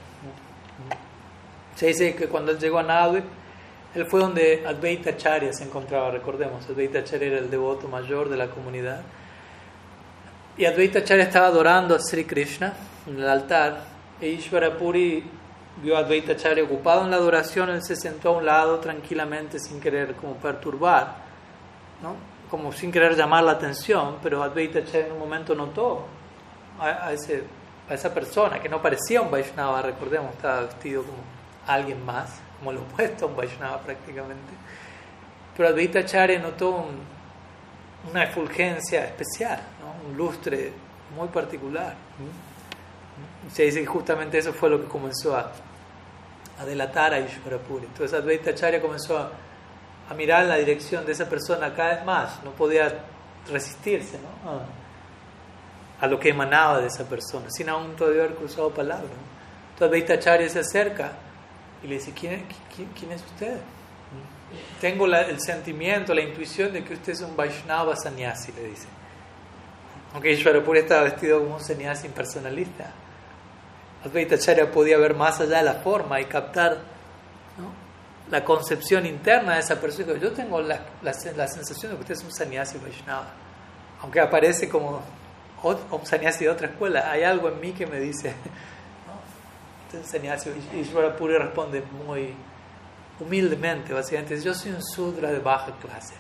Se dice que cuando él llegó a Navadvip, él fue donde Advaita Acharya se encontraba, recordemos, Advaita Acharya era el devoto mayor de la comunidad. Y Advaita Acharya estaba adorando a Sri Krishna en el altar, e Ishvara Puri vio a Advaita Acharya ocupado en la adoración, él se sentó a un lado tranquilamente sin querer como perturbar, ¿no? como sin querer llamar la atención, pero Advaita Acharya en un momento notó a, ese, a esa persona que no parecía un Vaishnava, recordemos, estaba vestido como alguien más, como lo opuesto a un Vaishnava prácticamente. Pero Advaita Acharya notó una efulgencia especial, un lustre muy particular. Se dice que justamente eso fue lo que comenzó a, a delatar a Ishvara Puri. Entonces Advaita Acharya comenzó a, a, mirar en la dirección de esa persona cada vez más, no podía resistirse ¿no? a, a, lo que emanaba de esa persona, sin aún todavía haber cruzado palabras. Entonces Advaita Acharya se acerca y le dice, ¿quién, quién, es usted? Tengo el sentimiento, la intuición de que usted es un Vaishnava sannyasi, le dice. Aunque Ishwarapuri estaba vestido como un sannyasi impersonalista. Advaita Acharya podía ver más allá de la forma y captar la concepción interna de esa persona. Yo tengo la, sensación de que usted es un sannyasi Vaishnava. Aunque aparece como un sannyasi de otra escuela, hay algo en mí que me dice, (laughs) ¿no? Usted es un sannyasi. Y Ishvara Puri responde muy humildemente, básicamente, yo soy un sudra de baja clase.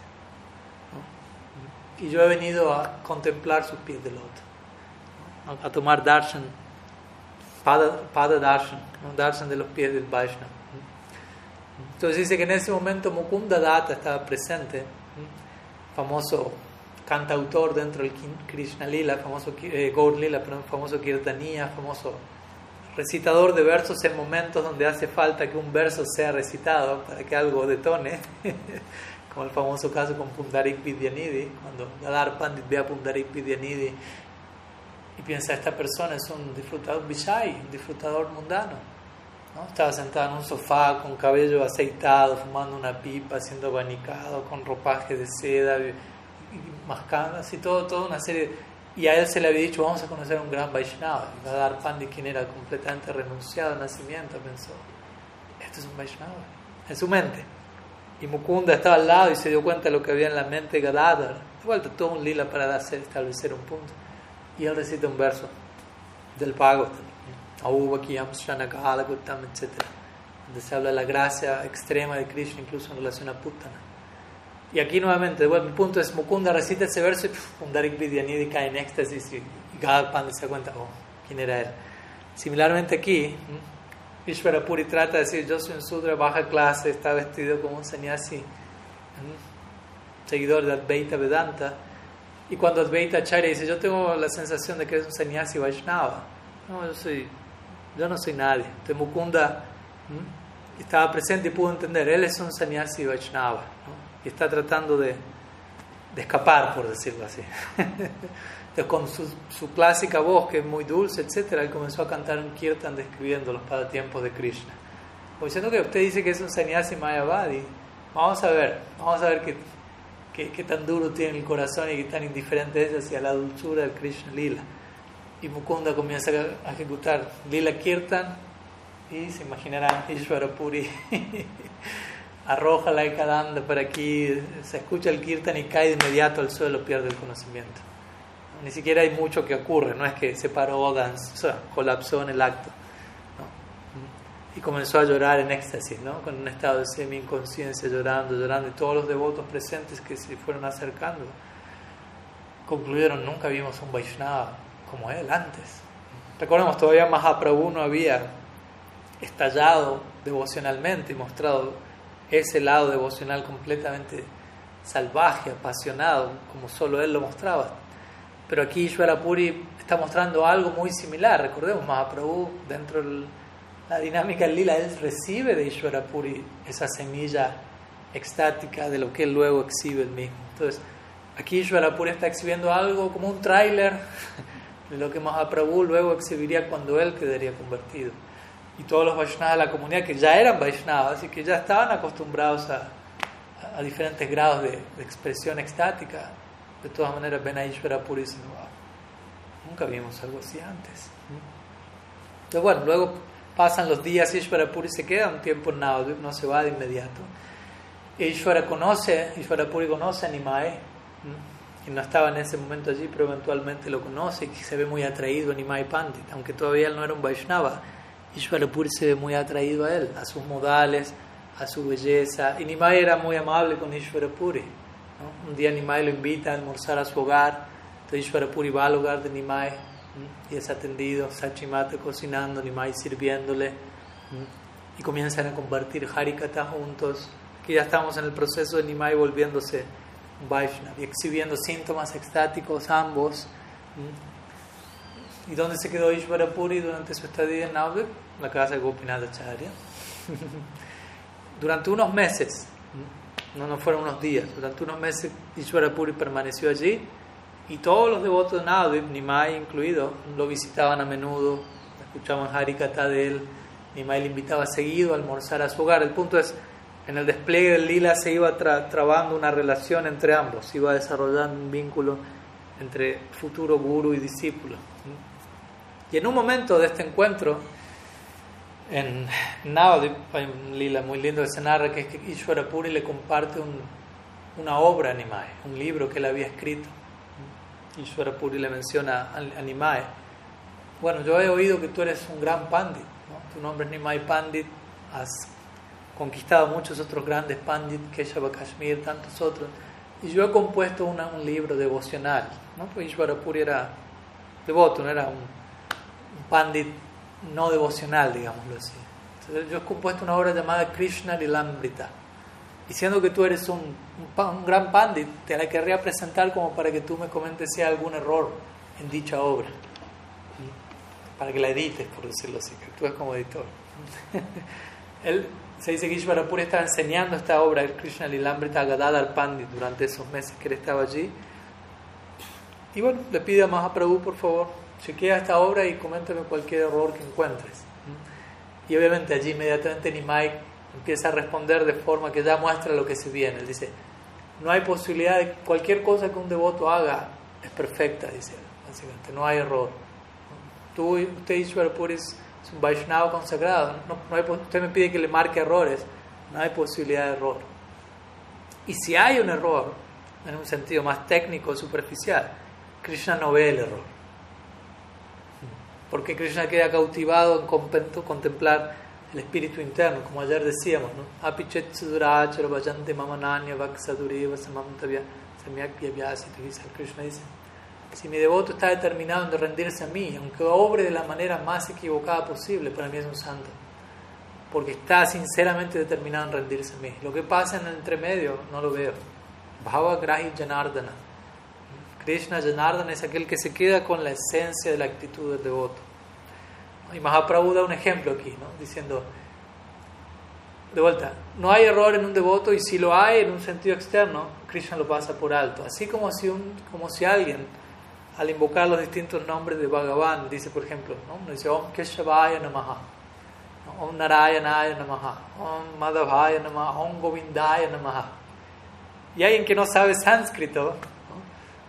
Y yo he venido a contemplar sus pies de loto, a tomar darshan, pada, pada darshan, un darshan de los pies del Vaishnava. Entonces dice que en ese momento Mukunda Datta estaba presente, famoso cantautor dentro del Krishna Lila, famoso eh, Gaur Lila, famoso Kirtaniya, famoso recitador de versos en momentos donde hace falta que un verso sea recitado para que algo detone, (laughs) como el famoso caso con Pundarik Vidyanidhi, cuando Gadar Pandit ve a Pundarik Vidyanidhi y piensa, esta persona es un disfrutador Vishai, un disfrutador mundano estaba sentado en un sofá con cabello aceitado, fumando una pipa, siendo abanicado, con ropaje de seda, y, mascando, así todo, toda una serie. Y a él se le había dicho, vamos a conocer un gran Vaishnava. Y va a dar pan de quien era completamente renunciado al nacimiento, pensó, esto es un Vaishnava, en su mente. Y Mukunda estaba al lado y se dio cuenta de lo que había en la mente de Gadadhar. De vuelta, todo un lila para establecer un punto. Y él recita un verso del pago etc. Donde se habla de la gracia extrema de Krishna, incluso en relación a Putana. Y aquí nuevamente, bueno, mi punto es: Mukunda recita ese verso y Pundarik Vidyanidhi cae en éxtasis y, y Gadpanda se da cuenta, oh, quién era él. Similarmente aquí, Ishvara Puri trata de decir: Yo soy un Sudra baja clase, está vestido como un sannyasi, seguidor de Advaita Vedanta. Y cuando Advaita Acharya dice: Yo tengo la sensación de que es un sannyasi Vaishnava. No, yo soy yo no soy nadie. De Mukunda estaba presente y pudo entender, él es un sannyasi Vaishnava y está tratando de, de, escapar, por decirlo así. (laughs) Entonces, con su, clásica voz, que es muy dulce, etc., él comenzó a cantar un kirtan describiendo los pasatiempos de Krishna. Pues diciendo que usted dice que es un sannyasi Mayavadi, vamos a ver, vamos a ver qué, qué, qué tan duro tiene el corazón y qué tan indiferente es hacia la dulzura del Krishna Lila y Mukunda comienza a ejecutar Lila Kirtan y se imaginarán Ishvara Puri (laughs) arroja la Ekadanda por aquí, se escucha el Kirtan y cae de inmediato al suelo, pierde el conocimiento. Ni siquiera hay mucho que ocurre, no es que se paró o sea, colapsó en el acto. Y comenzó a llorar en éxtasis, ¿no? con un estado de semi-inconsciencia, llorando, llorando, y todos los devotos presentes que se fueron acercando concluyeron, nunca vimos un Vaishnava como él antes. Recordemos, todavía Mahaprabhu no había estallado devocionalmente y mostrado ese lado devocional completamente salvaje, apasionado, como solo él lo mostraba. Pero aquí Ishvara Puri está mostrando algo muy similar. Recordemos, Mahaprabhu, dentro de la dinámica del lila, él recibe de Ishvara Puri esa semilla extática de lo que él luego exhibe el mismo. Entonces, aquí Ishvara Puri está exhibiendo algo como un tráiler de lo que Mahaprabhu luego exhibiría cuando él quedaría convertido. Y todos los Vaishnavas de la comunidad que ya eran Vaishnavas y que ya estaban acostumbrados a, a, diferentes grados de, expresión extática, de todas maneras ven a Ishvara Puri y nunca vimos algo así antes. Entonces, bueno, luego pasan los días Ishvara Puri se queda un tiempo en Navadvip, no se va de inmediato. Ishvara conoce, Ishvara Puri conoce a Nimai y no estaba en ese momento allí, pero eventualmente lo conoce y se ve muy atraído a Nimai Pandit, aunque todavía él no era un Vaishnava. Ishwarapuri se ve muy atraído a él, a sus modales, a su belleza. Y Nimai era muy amable con Ishwarapuri. Un día Nimai lo invita a almorzar a su hogar, entonces Ishwarapuri va al hogar de Nimai y es atendido, Sachimata cocinando, Nimai sirviéndole. Y comienzan a compartir Harikata juntos. Aquí ya estamos en el proceso de Nimai volviéndose Vaishnav y exhibiendo síntomas extáticos ambos. ¿Y dónde se quedó Ishvara Puri durante su estadía en Navdev? La casa de Gopinath Acharya. (laughs) durante unos meses, no, no fueron unos días, durante unos meses Ishvara Puri permaneció allí y todos los devotos de Navdev, Nimai incluido, lo visitaban a menudo, escuchaban Harikata de él, Nimai le invitaba seguido a almorzar a su hogar. El punto es en el despliegue del lila se iba trabando una relación entre ambos, se iba desarrollando un vínculo entre futuro guru y discípulo. Y en un momento de este encuentro, En Navadip hay un lila muy lindo que se narra que es que Ishvara Puri le comparte un, una obra a Nimai, un libro que él había escrito. Ishvara Puri le menciona a Nimai. Bueno, yo he oído que tú eres un gran pandit, ¿no? tu nombre es Nimai Pandit, has conquistado muchos otros grandes pandit, Keshava Kashmir, tantos otros, y yo he compuesto una, un libro devocional, ¿no? pues Ishvara Puri era devoto, no era un, un pandit no devocional, digámoslo así. Yo he compuesto una obra llamada Krishna Lilambrita. Diciendo que tú eres un, un, un, gran pandit, te la querría presentar como para que tú me comentes si hay algún error en dicha obra. Para que la edites, por decirlo así, que tú eres como editor. (laughs) Él se dice que Ishvarapuri estaba enseñando esta obra, el Krishna Lilambrita, a Gadadhar Pandit durante esos meses que él estaba allí. Y bueno, le pide a Mahaprabhu, por favor, chequea esta obra y coméntame cualquier error que encuentres. Y obviamente allí inmediatamente Nimai empieza a responder de forma que ya muestra lo que se viene. Él dice, no hay posibilidad de cualquier cosa que un devoto haga es perfecta, dice básicamente, no hay error. Tú, usted Ishwar es un Vaishnava consagrado, no, no hay, usted me pide que le marque errores, no hay posibilidad de error. Y si hay un error, en un sentido más técnico, superficial, Krishna no ve el error porque Krishna queda cautivado en contemplar el espíritu interno, como ayer decíamos, ¿no? Apichet sudurachara vayante mamananya vaksadureva samamtavya Krishna dice, si mi devoto está determinado en rendirse a mí, aunque obre de la manera más equivocada posible, para mí es un santo, porque está sinceramente determinado en rendirse a mí. Lo que pasa en el entremedio no lo veo. Bhava Grahi Janardana. Krishna Janardana es aquel que se queda con la esencia de la actitud del devoto. Y Mahaprabhu da un ejemplo aquí, ¿no? diciendo, de vuelta, no hay error en un devoto y si lo hay en un sentido externo, Krishna lo pasa por alto. Así como si, un, como si alguien, al invocar los distintos nombres de Bhagavan, dice, por ejemplo, ¿no? dice Om Keshavaya Namaha, Om Narayanaya Namaha, Om Madhavaya Namaha, Om Govindaya Namaha. Y alguien que no sabe sánscrito,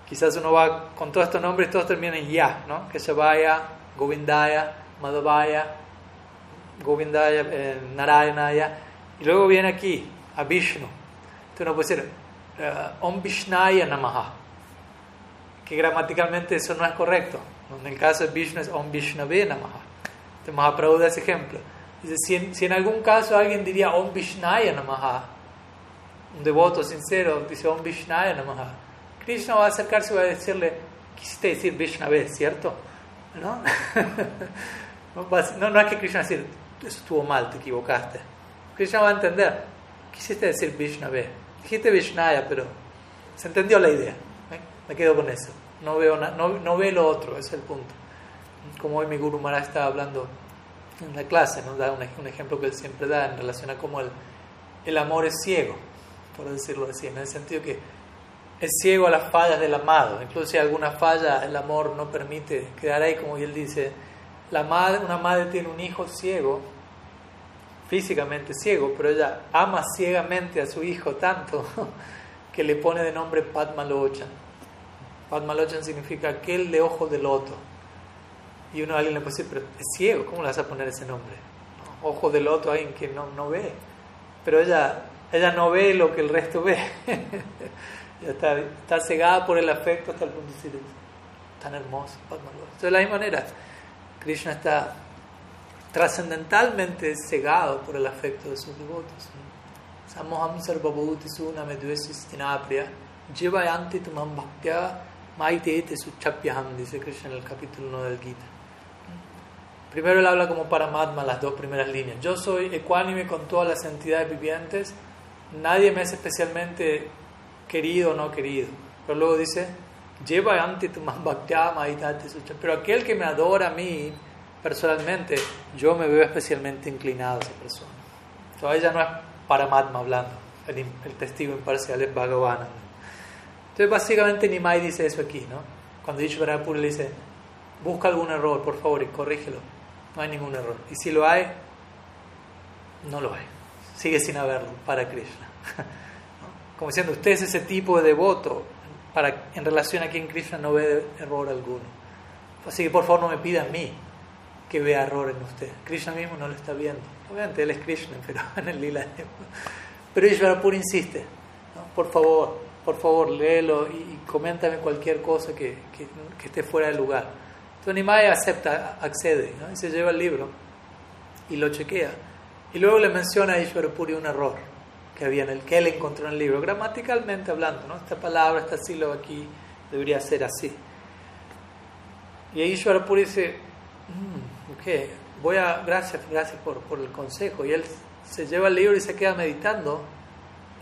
quizás uno va con todos estos nombres, todos terminan en ya, ¿no? Keshavaya, Govindaya, Madhavaya, Govindaya, eh, Narayanaya, y luego viene aquí a Vishnu. Entonces uno puede decir uh, Om Vishnaya Namaha, que gramaticalmente eso no es correcto. En el caso de Vishnu es Om Vishnave Namaha. Entonces Mahaprabhu da ese ejemplo. Dice, si en, si en algún caso alguien diría Om Vishnaya Namaha, un devoto sincero dice Om Vishnaya Namaha, Krishna va a acercarse y va a decirle, quisiste decir Vishnave, ¿cierto? ¿No? (laughs) No, no es que Krishna decir, eso estuvo mal, te equivocaste. Krishna va a entender, quisiste decir Vishnave. Dijiste Vishnaya, pero se entendió la idea. ¿eh? Me quedo con eso. No veo, no, no ve lo otro, ese es el punto. Como hoy mi Guru Maharaj estaba hablando en la clase, nos da un, un, ejemplo que él siempre da en relación a cómo el, el amor es ciego, por decirlo así, en el sentido que es ciego a las fallas del amado. Incluso si alguna falla, el amor no permite quedar ahí, como él dice, la madre, una madre tiene un hijo ciego, físicamente ciego, pero ella ama ciegamente a su hijo tanto (laughs) que le pone de nombre Padmalochan. Padmalochan significa aquel de ojo de loto. Y uno a alguien le puede decir, pero es ciego, ¿cómo le vas a poner ese nombre? Ojo de loto, alguien que no, no ve. Pero ella, ella no ve lo que el resto ve. (laughs) está, está cegada por el afecto hasta el punto de decir, tan hermoso. Entonces, de la misma manera, Krishna está trascendentalmente cegado por el afecto de sus devotos. Samoham sarvabhuti suname dvesistinapria jivayanti tumam bhaktya maitete suchapyaham, dice Krishna en el capítulo 1 del Gita. Primero él habla como Paramatma, las dos primeras líneas. Yo soy ecuánime con todas las entidades vivientes, nadie me es especialmente querido o no querido. Pero luego dice, lleva ante tu pero aquel que me adora a mí personalmente, yo me veo especialmente inclinado a esa persona. Entonces ella no es Paramatma hablando, el, el testigo imparcial es Bhagavan. Entonces básicamente Nimai dice eso aquí, ¿no? Cuando Ishvara Puri le dice, busca algún error, por favor, y corrígelo. No hay ningún error. Y si lo hay, no lo hay. Sigue sin haberlo para Krishna. (laughs) Como diciendo, usted es ese tipo de devoto para, en relación a quien Krishna no ve error alguno. Así que por favor no me pida a mí que vea error en usted. Krishna mismo no lo está viendo. Obviamente él es Krishna, (laughs) pero en el lila. Pero Ishvarapuri insiste, por favor, por favor, léelo y, coméntame cualquier cosa que, que, esté fuera de lugar. Entonces Nimai acepta, accede y se lleva el libro y lo chequea. Y luego le menciona a Ishvarapuri un error que había en el que él encontró en el libro, gramaticalmente hablando, ¿no? esta palabra, esta sílaba aquí debería ser así. Y Ishvarapuri dice, mm, ok, voy a, gracias, gracias por, por el consejo. Y él se lleva el libro y se queda meditando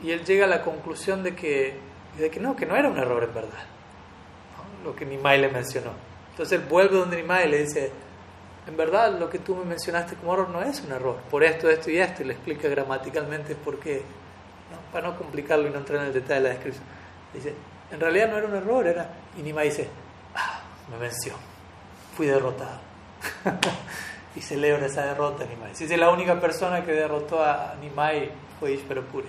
y él llega a la conclusión de que, de que no, que no era un error en verdad, lo que Nimai le mencionó. Entonces él vuelve donde Nimai le dice, en verdad lo que tú me mencionaste como error no es un error, por esto, esto y esto, y le explica gramaticalmente por qué, para no complicarlo y no entrar en el detalle de la descripción. Dice, en realidad no era un error, era... Y Nimai dice, ah, me venció, fui derrotado. (laughs) y celebra esa derrota Nimai. Dice, la única persona que derrotó a Nimai fue Ishvarapuri.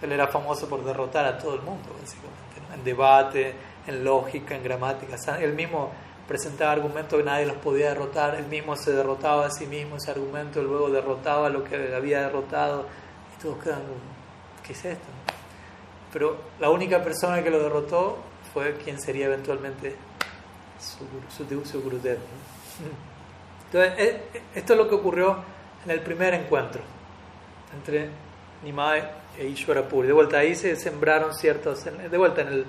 Él era famoso por derrotar a todo el mundo, básicamente, en debate, en lógica, en gramática. Él mismo presentaba argumentos que nadie los podía derrotar, él mismo se derrotaba a sí mismo ese argumento, luego derrotaba lo que había derrotado, y todos quedan ¿qué es esto? Pero la única persona que lo derrotó fue quien sería eventualmente su, su, su Gurudev. Entonces, eh, eh, esto es lo que ocurrió en el primer encuentro entre Nimai e Ishwarapuri. De vuelta ahí se sembraron ciertos, de vuelta en el,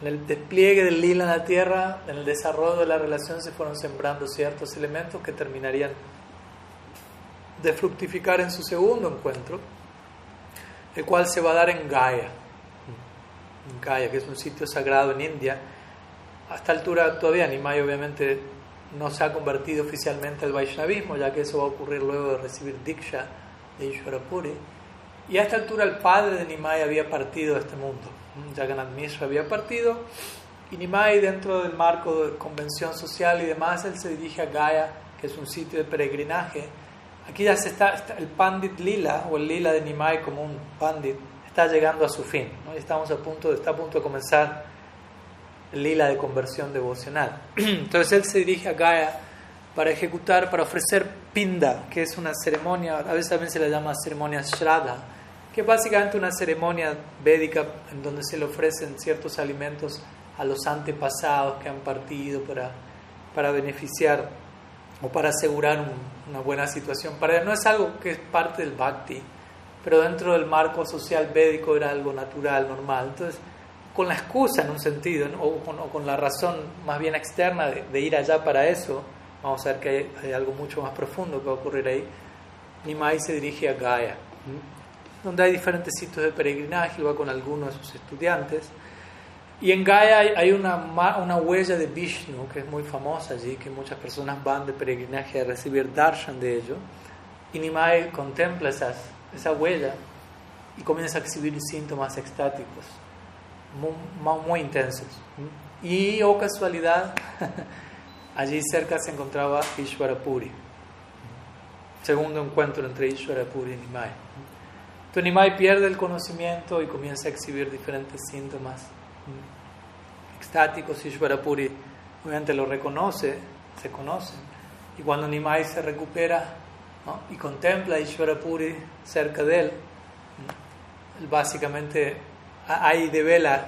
en el despliegue del lila en la tierra, en el desarrollo de la relación se fueron sembrando ciertos elementos que terminarían de fructificar en su segundo encuentro, el cual se va a dar en Gaya, en Gaya, que es un sitio sagrado en India. A esta altura todavía Nimai obviamente no se ha convertido oficialmente al Vaishnavismo, ya que eso va a ocurrir luego de recibir Diksha de Ishwarapuri. Y a esta altura el padre de Nimai había partido de este mundo. Jagannath Mishra había partido y Nimai dentro del marco de convención social y demás, él se dirige a Gaya, que es un sitio de peregrinaje. Aquí ya se está, el Pandit Lila, o el Lila de Nimai como un Pandit, está llegando a su fin. ¿no? Estamos a punto, está a punto de comenzar el Lila de conversión devocional. (clears throat) Entonces él se dirige a Gaya para ejecutar, para ofrecer Pinda, que es una ceremonia, a veces también se la llama ceremonia Shraddha, que es básicamente una ceremonia védica en donde se le ofrecen ciertos alimentos a los antepasados que han partido para, para beneficiar o para asegurar una buena situación. Para no es algo que es parte del bhakti, pero dentro del marco social védico era algo natural, normal. Entonces, con la excusa en un sentido, o, con, la razón más bien externa de, ir allá para eso, vamos a ver que hay, algo mucho más profundo que va a ocurrir ahí. Nimai se dirige a Gaia donde hay diferentes sitios de peregrinaje, va con algunos de sus estudiantes. Y en Gaia hay una, una huella de Vishnu que es muy famosa allí, que muchas personas van de peregrinaje a recibir darshan de ello. Y Nimai contempla esas, esa huella y comienza a exhibir síntomas extáticos muy, muy intensos. Y, oh casualidad, (laughs) allí cerca se encontraba Ishwarapuri. Segundo encuentro entre Ishwarapuri y Nimai. Entonces Nimai pierde el conocimiento y comienza a exhibir diferentes síntomas extáticos. Ishvarapuri obviamente lo reconoce, se conocen. Y cuando Nimai se recupera y contempla a Ishvarapuri cerca de él, él básicamente ahí devela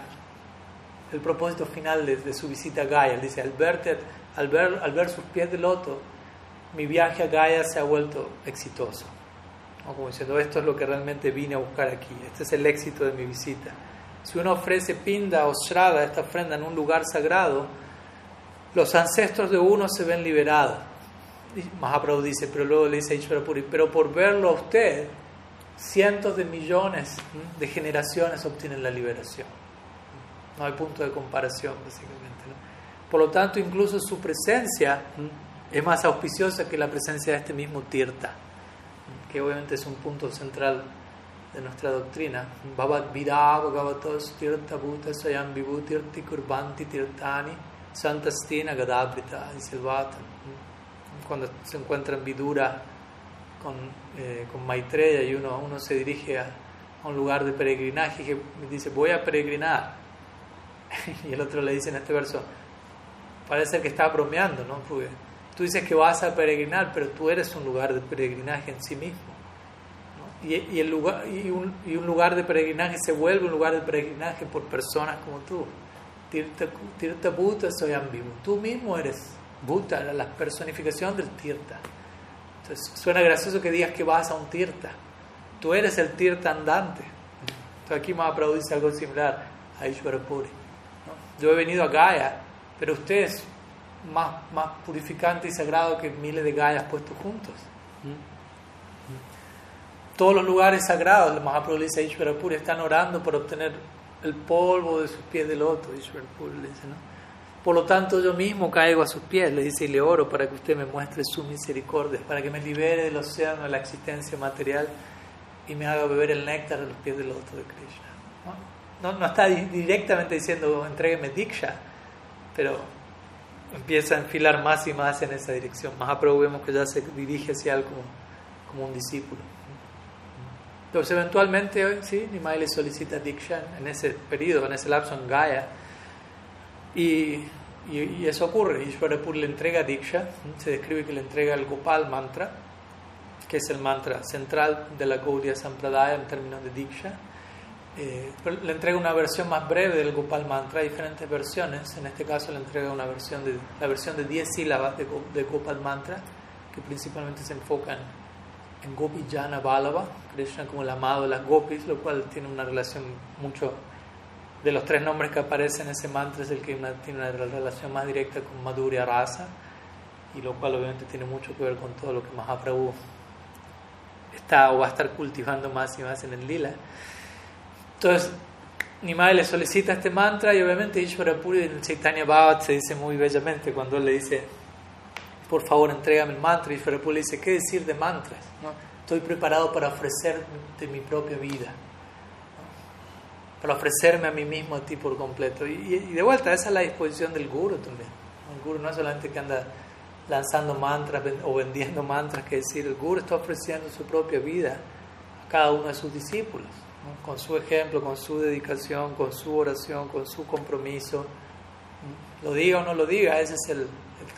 el propósito final de, su visita a Gaia. Él dice, al, verte, al, ver, al ver sus pies de loto, mi viaje a Gaia se ha vuelto exitoso como diciendo, esto es lo que realmente vine a buscar aquí, este es el éxito de mi visita. Si uno ofrece pinda o shraddha, esta ofrenda, en un lugar sagrado, los ancestros de uno se ven liberados. Mahaprabhu dice, pero luego le dice a Puri, pero por verlo a usted, cientos de millones de generaciones obtienen la liberación. No hay punto de comparación, básicamente. Por lo tanto, incluso su presencia es más auspiciosa que la presencia de este mismo Tirta que obviamente es un punto central de nuestra doctrina. Bhavat Vida Bhagavatos Tirtha Bhuta Swayam Vibhutirti Kurbanti Tirtani Santastina Gadabrita dice el Cuando se encuentra en Vidura con, eh, con Maitreya y uno, uno se dirige a, un lugar de peregrinaje y dice voy a peregrinar. (laughs) y el otro le dice en este verso, parece que está bromeando, ¿no? Porque Tú dices que vas a peregrinar, pero tú eres un lugar de peregrinaje en sí mismo. Y, y, el lugar, y, un, y un lugar de peregrinaje se vuelve un lugar de peregrinaje por personas como tú. Tirta, Bhuta soy ambiguo. Tú mismo eres Bhuta, la personificación del Tirta. Entonces suena gracioso que digas que vas a un Tirta. Tú eres el Tirta andante. Entonces aquí Mahaprabhu dice algo similar a Ishwarapuri. Yo he venido a Gaia, pero usted es más, más purificante y sagrado que miles de Gaias puestos juntos. Todos los lugares sagrados, el Mahaprabhu dice Ishwarapuri, están orando por obtener el polvo de sus pies del otro, Ishwarapuri le dice, ¿no? Por lo tanto, yo mismo caigo a sus pies, le dice, y le oro para que usted me muestre su misericordia, para que me libere del océano de la existencia material y me haga beber el néctar de los pies del otro de Krishna. No, no, está directamente diciendo, entrégueme Diksha, pero empieza a enfilar más y más en esa dirección. Mahaprabhu vemos que ya se dirige hacia algo como un discípulo. Entonces, eventualmente, sí, Nimai le solicita Diksha en ese periodo, en ese lapso en Gaya, y, y, eso ocurre. Le entrega Diksha, se describe que le entrega el Gopal mantra, que es el mantra central de la Gaudiya Sampradaya en términos de Diksha eh, le entrega una versión más breve del Gopal Mantra, hay diferentes versiones. En este caso le entrega una versión de, la versión de 10 sílabas de, Gopal Mantra, que principalmente se enfocan en Gopi Jana Balava, Krishna como el amado de las Gopis, lo cual tiene una relación mucho de los tres nombres que aparecen en ese mantra, es el que tiene una relación más directa con Madhurya Rasa, y lo cual obviamente tiene mucho que ver con todo lo que Mahaprabhu está o va a estar cultivando más y más en el Lila. Entonces, Nimai le solicita este mantra y obviamente Ishvara Puri en el Chaitanya Bhavat se dice muy bellamente cuando él le dice, por favor entrégame el mantra, y Puri le dice, ¿qué decir de mantras? Estoy preparado para ofrecerte mi propia vida, para ofrecerme a mí mismo a ti por completo. Y, de vuelta, esa es la disposición del guru también. El guru no es solamente que anda lanzando mantras o vendiendo mantras, que decir, el guru está ofreciendo su propia vida a cada uno de sus discípulos con su ejemplo, con su dedicación, con su oración, con su compromiso. Lo diga o no lo diga, ese es el,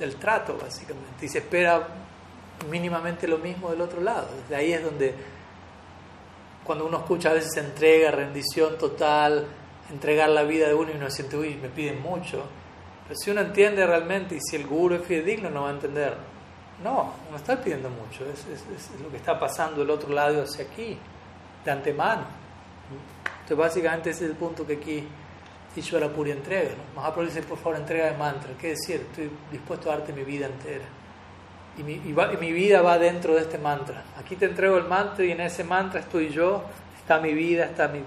el, trato básicamente. Y se espera mínimamente lo mismo del otro lado. Desde ahí es donde, cuando uno escucha a veces entrega, rendición total, entregar la vida de uno y uno siente, uy, me piden mucho. Pero si uno entiende realmente y si el guru es fidedigno, no va a entender. No, no está pidiendo mucho, es, es, es lo que está pasando del otro lado hacia aquí, de antemano. Entonces, básicamente ese es el punto que aquí Ishvara Puri entrega. ¿no? Mahaprabhu dice, por favor, entrega de mantra. ¿Qué decir? Estoy dispuesto a darte mi vida entera. Y mi, mi, vida va dentro de este mantra. Aquí te entrego el mantra y en ese mantra estoy yo, está mi vida, está mi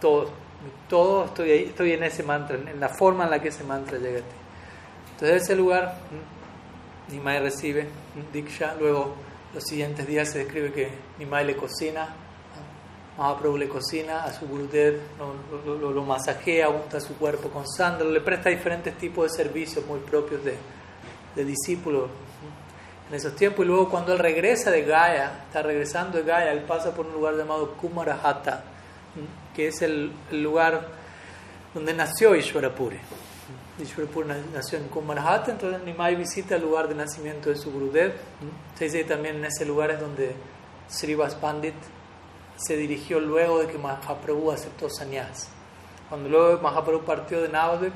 todo. todo estoy ahí, estoy en ese mantra, en la forma en la que ese mantra llega a ti. Entonces, ese lugar, Nimai recibe Diksha. Luego, los siguientes días se describe que Nimai le cocina Mahaprabhu le cocina a su Gurudev, lo, lo, masajea, unta su cuerpo con sándalo, le presta diferentes tipos de servicios muy propios de, de discípulos en esos tiempos. Y luego cuando él regresa de Gaya, está regresando de Gaya, él pasa por un lugar llamado Kumarahata, que es el, el lugar donde nació Ishwarapuri. Ishwarapuri nació en Kumarahata, entonces Nimai visita el lugar de nacimiento de su Gurudev. Se dice también en ese lugar es donde Srivas Pandit se dirigió luego de que Mahaprabhu aceptó sannyas. Cuando luego Mahaprabhu partió de Navadvip,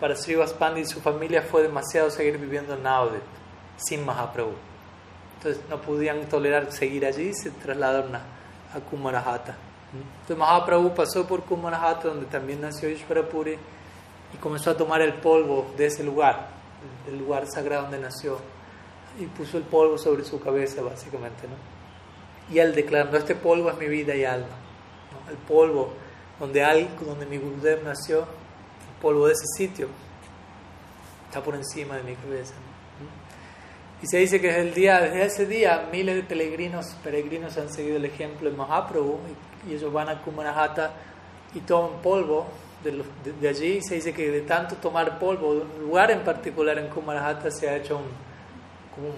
para Srivas Pandit y su familia fue demasiado seguir viviendo en Navadvip sin Mahaprabhu. Entonces no podían tolerar seguir allí y se trasladaron a, a. Entonces Mahaprabhu pasó por Kumarahata, donde también nació Ishvarapuri, y comenzó a tomar el polvo de ese lugar, del lugar sagrado donde nació, y puso el polvo sobre su cabeza, básicamente. ¿no? Y él declarando, este polvo es mi vida y alma. El polvo donde, hay, donde mi Gurudev nació, el polvo de ese sitio, está por encima de mi cabeza. Y se dice que desde, el día, desde ese día miles de peregrinos, peregrinos han seguido el ejemplo de Mahaprabhu y, ellos van a Kumarahata y toman polvo de, de, allí. Se dice que de tanto tomar polvo, un lugar en particular en Kumarahata se ha hecho un, como un,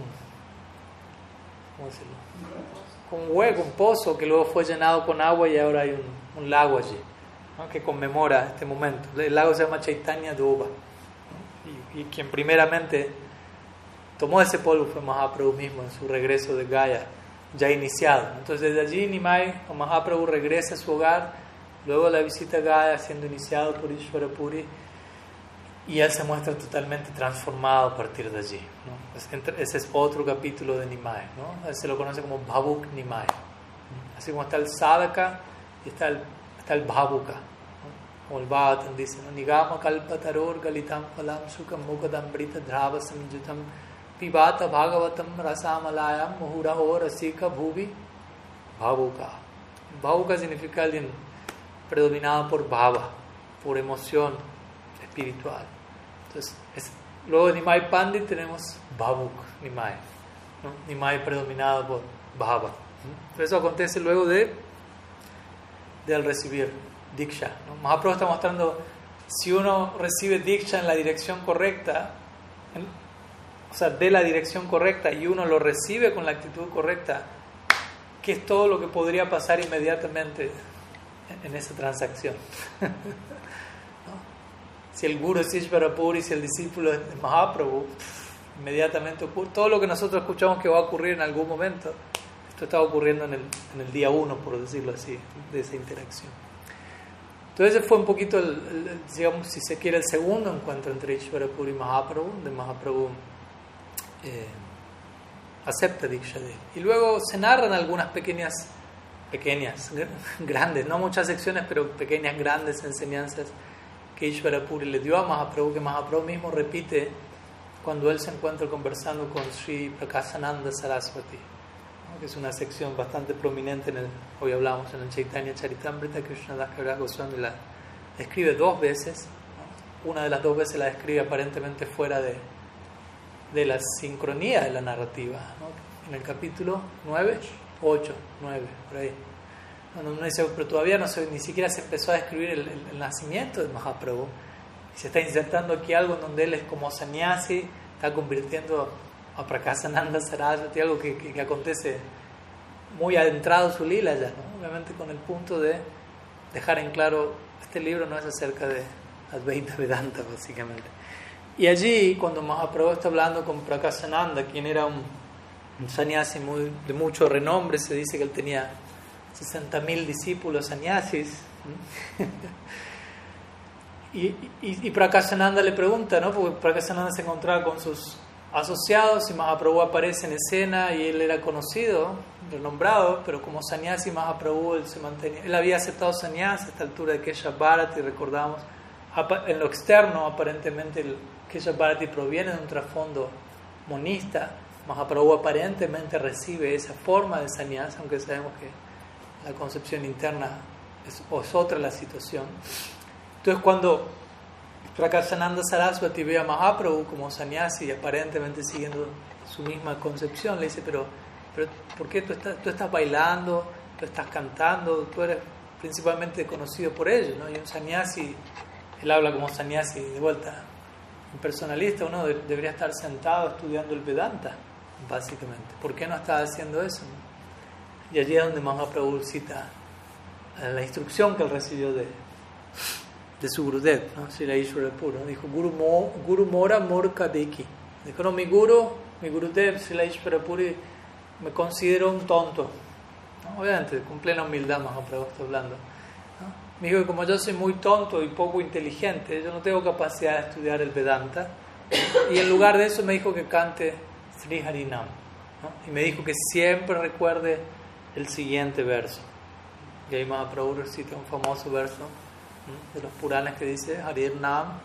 ¿cómo decirlo? Un hueco, un pozo que luego fue llenado con agua y ahora hay un, lago allí que conmemora este momento. El lago se llama Chaitanya Duba y, quien primeramente tomó ese polvo fue Mahaprabhu mismo en su regreso de Gaya, ya iniciado. Entonces desde allí Nimai, Mahaprabhu regresa a su hogar, luego la visita a Gaya siendo iniciado por Ishvara Puri y él se muestra totalmente transformado a partir de allí. Ese es otro capítulo de Nimai, ¿no? se lo conoce como Bhavuk Nimai. Así como está el Sadaka y está el, está el Bhavuka. Como el Bhagavatam dice, ¿no? Nigama kalpataror galitam palam sukam mukadam brita dhrava samjutam pibata bhagavatam rasamalayam muhuraho rasika bhuvi bhavuka. Bhavuka significa alguien predominado por bhava, por emoción espiritual. Entonces, luego de Nimai Pandit tenemos Bhavuk Nimai, ¿no? Nimai predominado por bhava. Eso acontece luego de del recibir Diksha. ¿no? Mahaprabhu está mostrando, si uno recibe Diksha en la dirección correcta, o sea, de la dirección correcta y uno lo recibe con la actitud correcta, ¿qué es todo lo que podría pasar inmediatamente en esa transacción? (laughs) Si el guru es Ishvarapuri, si el discípulo es Mahaprabhu, inmediatamente ocurre. Todo lo que nosotros escuchamos que va a ocurrir en algún momento, esto está ocurriendo en el, día uno, por decirlo así, de esa interacción. Entonces ese fue un poquito, el, digamos, si se quiere, el segundo encuentro entre Ishvarapuri y Mahaprabhu, de Mahaprabhu eh, acepta Diksha Y luego se narran algunas pequeñas, pequeñas, (laughs) grandes, no muchas secciones, pero pequeñas, grandes enseñanzas que Ishvarapuri le dio a Mahaprabhu, que Mahaprabhu mismo repite cuando él se encuentra conversando con Sri Prakasananda Saraswati, que es una sección bastante prominente, en el, hoy hablamos en el Chaitanya Charitamrita, Krishnadas Kaviraj Goswami la escribe dos veces, una de las dos veces la escribe aparentemente fuera de, de la sincronía de la narrativa, en el capítulo 9, 8, 9, por ahí. Cuando uno dice, pero todavía no se, ni siquiera se empezó a describir el, nacimiento de Mahaprabhu. Y se está insertando aquí algo en donde él es como sannyasi, está convirtiendo a Prakasananda Saraswati, algo que, que, acontece muy adentrado su lila ya, ¿no? obviamente con el punto de dejar en claro, este libro no es acerca de Advaita Vedanta básicamente. Y allí, cuando Mahaprabhu está hablando con Prakasananda, quien era un, un sannyasi muy, de mucho renombre, se dice que él tenía 60.000 discípulos sannyasis. (laughs) y, y, y Prakasananda le pregunta, ¿no? porque Prakasananda se encontraba con sus asociados y Mahaprabhu aparece en escena y él era conocido, renombrado, pero como sannyasi Mahaprabhu él se mantenía, él había aceptado sannyasi a esta altura de Kesha Bharati, recordamos, en lo externo aparentemente el Bharati proviene de un trasfondo monista, Mahaprabhu aparentemente recibe esa forma de sannyasi, aunque sabemos que la concepción interna es, es otra la situación. Entonces cuando Prakasananda Saraswati ve a Mahaprabhu como sannyasi, aparentemente siguiendo su misma concepción, le dice, pero, pero ¿por qué tú estás, tú estás bailando, tú estás cantando, tú eres principalmente conocido por ello? ¿no? Y un sannyasi, él habla como sannyasi de vuelta, un personalista, uno debería estar sentado estudiando el Vedanta, básicamente. ¿Por qué no está haciendo eso? Y allí es donde Mahaprabhu cita la instrucción que él recibió de, de su Gurudev, ¿no? Srila Ishwara Puro. Dijo, Guru, Mo, Guru Mora Morka Deki. Dijo, no, mi Guru, mi Gurudev, Srila Ishwara Puri, me considero un tonto. Obviamente, con plena humildad Mahaprabhu está hablando. Me dijo que como yo soy muy tonto y poco inteligente, yo no tengo capacidad de estudiar el Vedanta. Y en lugar de eso me dijo que cante Sri Harinam. Y me dijo que siempre recuerde el siguiente verso. Y Mahaprabhu recita un famoso verso de los Puranas que dice Harir Nam,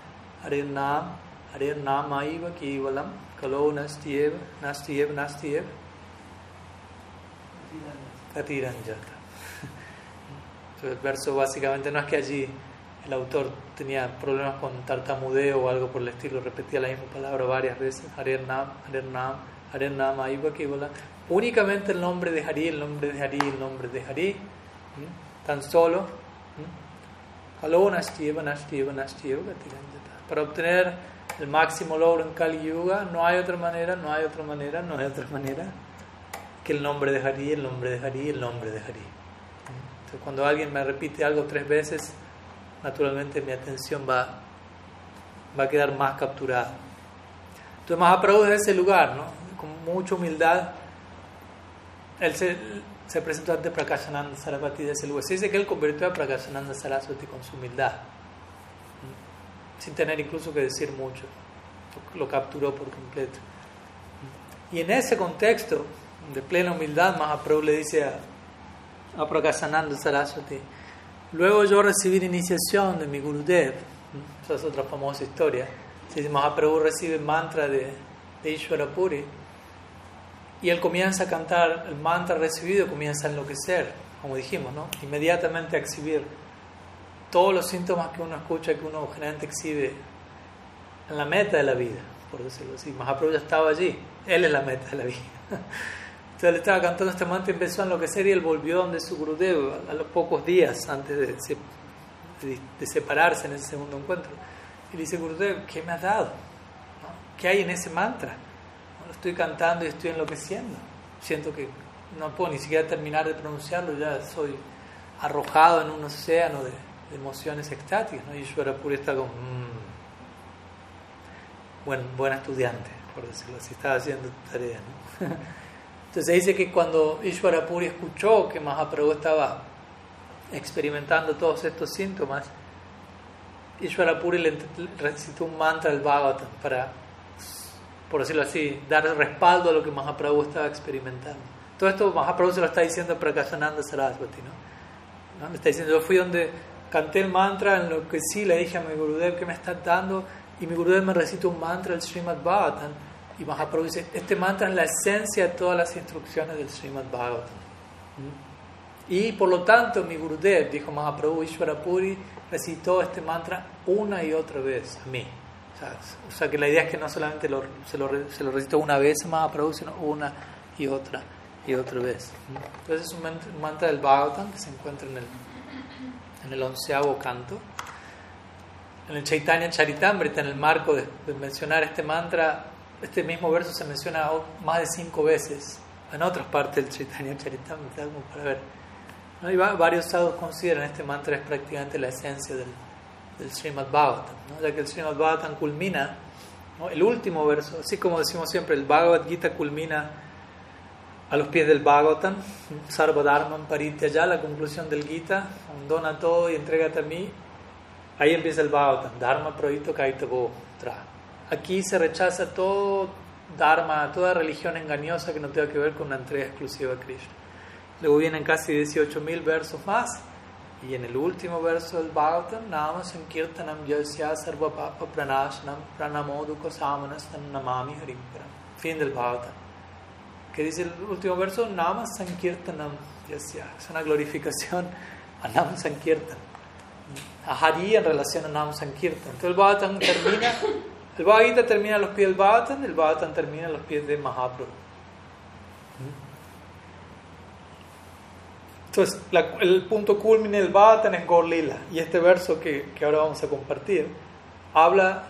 Harir Nam, Harir Nam Aiva Kivalam, Kalo Nastiev, Nastiev, Nastiev, Katiranjata. (laughs) El verso básicamente no es que allí el autor tenía problemas con tartamudeo o algo por el estilo, repetía la misma palabra varias veces, Harir Nam, Harir Nam, Harir Nam Aiva Kivalam. Únicamente el nombre de Hari, el nombre de Hari, el nombre de Hari, tan solo para obtener el máximo logro en Kali Yuga, no hay otra manera, no hay otra manera, no hay otra manera que el nombre de Hari, el nombre de Hari, el nombre de Hari. Entonces, cuando alguien me repite algo tres veces, naturalmente mi atención va, va a quedar más capturada. Entonces Mahaprabhu desde ese lugar, ¿no? con mucha humildad, él se, se presentó ante Prakashananda Saraswati de ese lugar. Se dice que él convirtió a Prakashananda Saraswati con su humildad, sin tener incluso que decir mucho. Lo capturó por completo. Y en ese contexto de plena humildad, Mahaprabhu le dice a, a Prakashananda Saraswati, luego yo recibí iniciación de mi Gurudev, esa es otra famosa historia, si Mahaprabhu recibe mantra de, de Ishvara Puri, y él comienza a cantar el mantra recibido, comienza a enloquecer, como dijimos, ¿no? Inmediatamente a exhibir todos los síntomas que uno escucha, que uno generalmente exhibe en la meta de la vida, por decirlo así. Mahaprabhu ya estaba allí, él es la meta de la vida. (laughs) Entonces él estaba cantando este mantra y empezó a enloquecer y él volvió donde su Gurudev a los pocos días antes de, de, separarse en ese segundo encuentro. Y le dice, Gurudev, ¿qué me has dado? ¿Qué hay en ese mantra? Estoy cantando y estoy enloqueciendo. Siento que no puedo ni siquiera terminar de pronunciarlo, ya soy arrojado en un océano de, emociones extáticas. ¿no? Puri está como, mmm, buen, buen estudiante, por decirlo así, estaba haciendo tarea. ¿no? (laughs) Entonces dice que cuando Ishvara Puri escuchó que Mahaprabhu estaba experimentando todos estos síntomas, Ishvara Puri le recitó un mantra al Bhagavatam para por decirlo así, dar respaldo a lo que Mahaprabhu estaba experimentando. Todo esto Mahaprabhu se lo está diciendo a Prakashananda Saraswati, ¿no? ¿no? Le está diciendo, yo fui donde canté el mantra, en lo que sí le dije a mi Gurudev que me está dando, y mi Gurudev me recita un mantra del Srimad Bhagavatam, y Mahaprabhu dice, este mantra es la esencia de todas las instrucciones del Srimad Bhagavatam. ¿Mm? Y por lo tanto, mi Gurudev, dijo Mahaprabhu Ishwarapuri, recitó este mantra una y otra vez a mí. O sea, que la idea es que no solamente se, lo, se lo una vez más a sino una y otra y otra vez. Entonces es un mantra del Bhagavatam que se encuentra en el, en el onceavo canto. En el Chaitanya Charitamrita, en el marco de, mencionar este mantra, este mismo verso se menciona más de cinco veces en otras partes del Chaitanya Charitamrita, como para ver. ¿no? Y varios sadhus consideran este mantra es prácticamente la esencia del, del Srimad Bhagavatam, ya que el Srimad Bhagavatam culmina, el último verso, así como decimos siempre, el Bhagavad Gita culmina a los pies del Bhagavatam, Sarvadharman Parityaya, la conclusión del Gita, dona todo y entrégate a mí, ahí empieza el Bhagavatam, Dharma Prohito Kaitavo Tra. Aquí se rechaza todo Dharma, toda religión engañosa que no tenga que ver con una entrega exclusiva a Krishna. Luego vienen casi 18.000 versos más y en el último verso del Bhagavatam, Nama Sankirtanam Yasya Sarva Papa Pranashanam Pranamoduka Samanastan Namami Harimparam. Fin del Bhagavatam. ¿Qué dice el último verso? Nama Sankirtanam Yasya. Es una glorificación a Nama Sankirtan. A Hari en relación a Nama Sankirtan. Entonces el Bhagavatam termina, el Bhagavad termina a los pies del Bhagavatam, el Bhagavatam termina a los pies de Mahaprabhu. Entonces, el punto culmine del Bhattan es Gorlila. Y este verso que, que, ahora vamos a compartir, habla,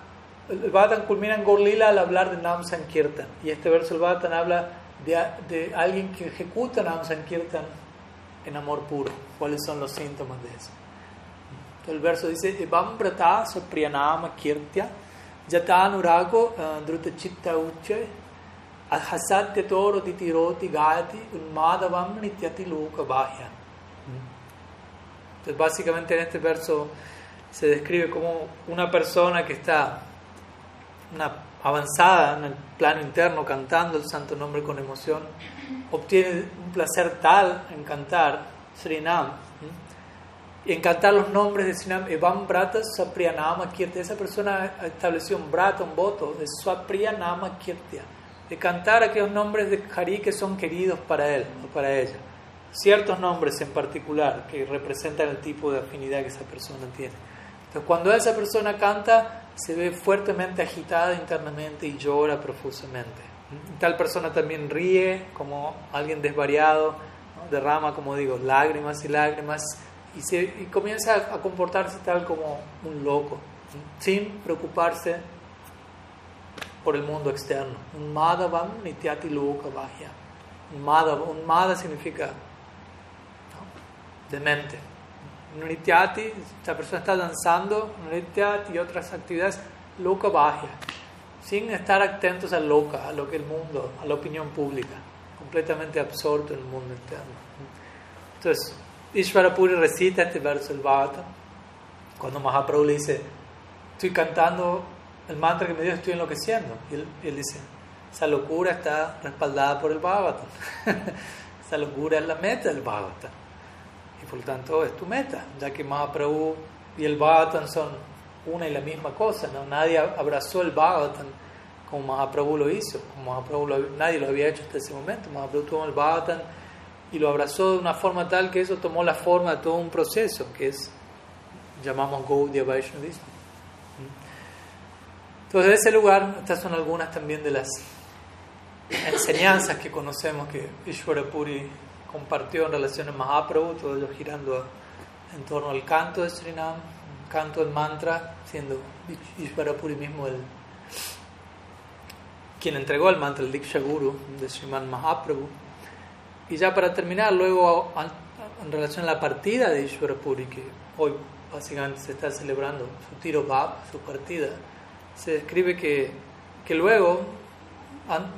el Bhattan culmina en Gorlila al hablar de Nam Sankirtan. Y este verso del Bhattan habla de, de, alguien que ejecuta Nam Sankirtan en amor puro. ¿Cuáles son los síntomas de eso? Entonces, el verso dice, Evam brata sapriyanama kirtya jatanurago eh, druta chitta uche Hasatya toro titiroti gayati unmadavam nityati loka bahya. Entonces, básicamente en este verso se describe como una persona que está avanzada en el plano interno, cantando el santo nombre con emoción, obtiene un placer tal en cantar Srinam, y en cantar los nombres de Srinam, Evam Brata Sapriyanama Kirtya. Esa persona estableció un brata, un voto de Sapriyanama Kirtya de cantar aquellos nombres de Hari que son queridos para él o para ella. Ciertos nombres en particular que representan el tipo de afinidad que esa persona tiene. Entonces, cuando esa persona canta, se ve fuertemente agitada internamente y llora profusamente. Tal persona también ríe como alguien desvariado, derrama, como digo, lágrimas y lágrimas y, se, y comienza a comportarse tal como un loco, sin preocuparse por el mundo externo. Un Madhavam Nityati Loka Bahya. Un Madhava, un Madha significa ¿no? demente. Un Nityati, esta persona está danzando, un Nityati y otras actividades Loka Bahya. sin estar atentos a loca, a lo que el mundo, a la opinión pública, completamente absorto en el mundo interno. Entonces, Ishvara Puri recita este verso del Bhagavatam, cuando Mahaprabhu le dice, estoy cantando el mantra que me dio, estoy enloqueciendo. Y él, él dice, esa locura está respaldada por el Bhagavatam. (laughs) esa locura es la meta del Bhagavatam. Y por lo tanto es tu meta, ya que Mahaprabhu y el Bhagavatam son una y la misma cosa. ¿no? Nadie abrazó el Bhagavatam como Mahaprabhu lo hizo. Como Mahaprabhu nadie lo había hecho hasta ese momento. Mahaprabhu tomó el Bhagavatam y lo abrazó de una forma tal que eso tomó la forma de todo un proceso, que es, llamamos Gaudiya Vaishnavismo. Entonces, de ese lugar, estas son algunas también de las enseñanzas que conocemos que Ishvara Puri compartió en relación a Mahaprabhu, todo ello girando en torno al canto de Srinam, canto del mantra, siendo Ishvara Puri mismo el quien entregó el mantra, el Diksha Guru de Sriman Mahaprabhu. Y ya para terminar, luego en relación a la partida de Ishvara Puri, que hoy básicamente se está celebrando su tiro Bab, su partida, se describe que, que luego,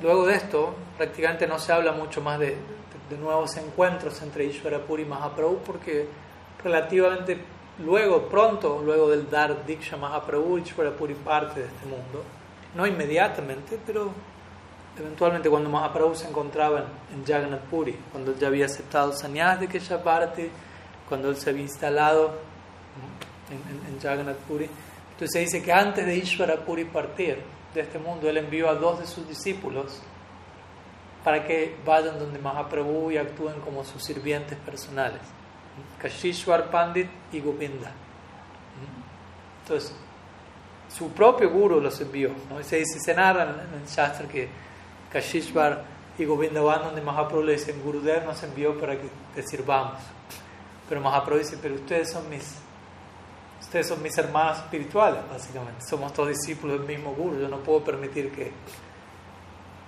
luego de esto prácticamente no se habla mucho más de, de, nuevos encuentros entre Ishvarapuri y Mahaprabhu porque relativamente luego, pronto, luego del dar Diksha Mahaprabhu, Ishvarapuri parte de este mundo. No inmediatamente, pero eventualmente cuando Mahaprabhu se encontraba en Jagannath Puri, cuando ya había aceptado Sanyas de parte cuando él se había instalado en, en, en Jagannath Puri, entonces se dice que antes de Ishvara Puri partir de este mundo, él envió a dos de sus discípulos para que vayan donde Mahaprabhu y actúen como sus sirvientes personales. Kashishwar Pandit y Govinda. Entonces, su propio guru los envió. ¿no? Se dice, se narra en el Shastra que Kashishwar y Govinda van donde Mahaprabhu le dicen, Gurudev nos envió para que sirvamos. Pero Mahaprabhu dice, pero ustedes son mis Ustedes son mis hermanos espirituales, básicamente. Somos todos discípulos del mismo Guru. Yo no puedo permitir que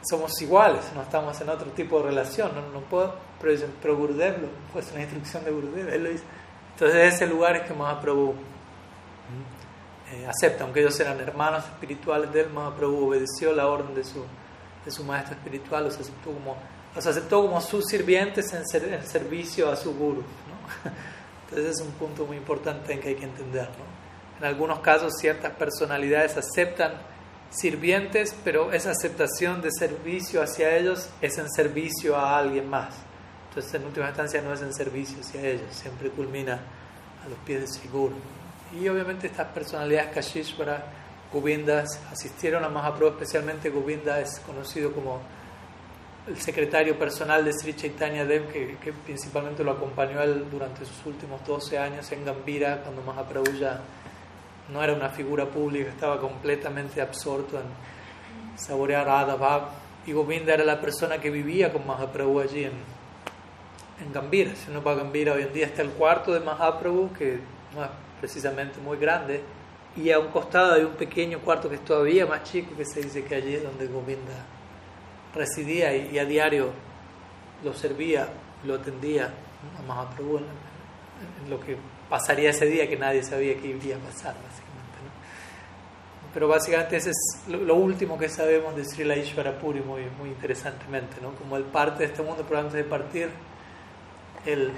somos iguales, no estamos en otro tipo de relación. No, no puedo, pero, pero Gurudev, pues una instrucción de Gurudev, él lo dice. Entonces, ese lugar es que Mahaprabhu eh, acepta, aunque ellos eran hermanos espirituales de él, Mahaprabhu obedeció la orden de su, de su maestro espiritual, los aceptó como, los aceptó como sus sirvientes en, en servicio a su Guru. ¿no? (laughs) Ese es un punto muy importante en que hay que entender. En algunos casos ciertas personalidades aceptan sirvientes, pero esa aceptación de servicio hacia ellos es en servicio a alguien más. Entonces en última instancia no es en servicio hacia ellos, siempre culmina a los pies de Sigur. Y obviamente estas personalidades Kashishvara, Govindas, asistieron a Mahaprabhu, especialmente Govinda es conocido como el secretario personal de Sri Chaitanya Dev, que, que, principalmente lo acompañó él durante sus últimos 12 años en Gambira, cuando Mahaprabhu ya no era una figura pública, estaba completamente absorto en saborear Radha Y Govinda era la persona que vivía con Mahaprabhu allí en, en Gambira. Si uno va a Gambira hoy en día está el cuarto de Mahaprabhu, que no es precisamente muy grande, y a un costado hay un pequeño cuarto que es todavía más chico, que se dice que allí es donde Govinda residía y, a diario lo servía, lo atendía a Mahaprabhu en, lo que pasaría ese día que nadie sabía que iría a pasar. Pero básicamente ese es lo, último que sabemos de Srila Ishvara Puri, muy, muy interesantemente, ¿no? como él parte de este mundo, pero antes de partir, él,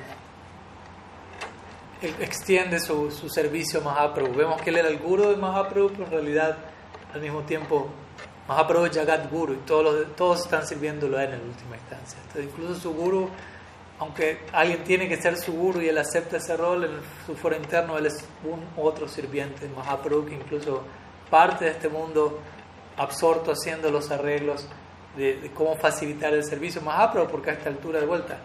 extiende su, su servicio a Mahaprabhu. Vemos que él era el guru de Mahaprabhu, pero en realidad al mismo tiempo Mahaprabhu es Jagat Guru y todos, todos están sirviéndolo él en última instancia. Entonces, incluso su guru, aunque alguien tiene que ser su guru y él acepta ese rol, en su foro interno él es un otro sirviente, Mahaprabhu, que incluso parte de este mundo absorto haciendo los arreglos de, cómo facilitar el servicio. Mahaprabhu, porque a esta altura de vuelta,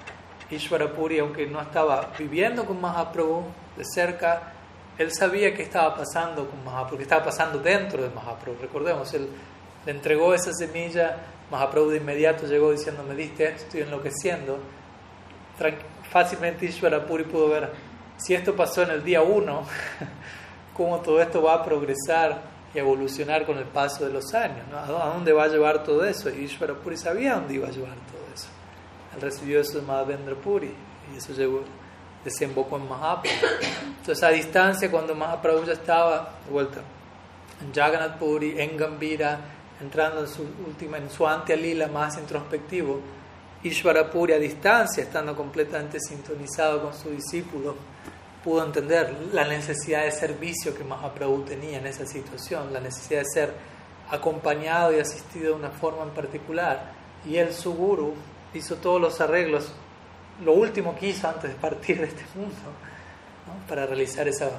Ishvara Puri, aunque no estaba viviendo con Mahaprabhu de cerca, él sabía qué estaba pasando con Mahaprabhu, que estaba pasando dentro de Mahaprabhu. Recordemos, él le entregó esa semilla, Mahaprabhu de inmediato llegó diciendo, me diste esto, estoy enloqueciendo. Fácilmente Ishvara Puri pudo ver, si esto pasó en el día uno, (laughs) cómo todo esto va a progresar evolucionar con el paso de los años. ¿A dónde va a llevar todo eso? Y Ishvara Puri sabía dónde iba a llevar todo eso. Él recibió eso de Madhavendra Puri y eso desembocó en Mahaprabhu. Entonces a distancia, cuando Mahaprabhu ya estaba de vuelta en Jagannath Puri, en Gambira, entrando en su última, en su lila más introspectivo, Ishvarapuri a distancia, estando completamente sintonizado con su discípulo, pudo entender la necesidad de servicio que Mahaprabhu tenía en esa situación, la necesidad de ser acompañado y asistido de una forma en particular. Y él, su guru, hizo todos los arreglos, lo último que hizo antes de partir de este mundo, para realizar esa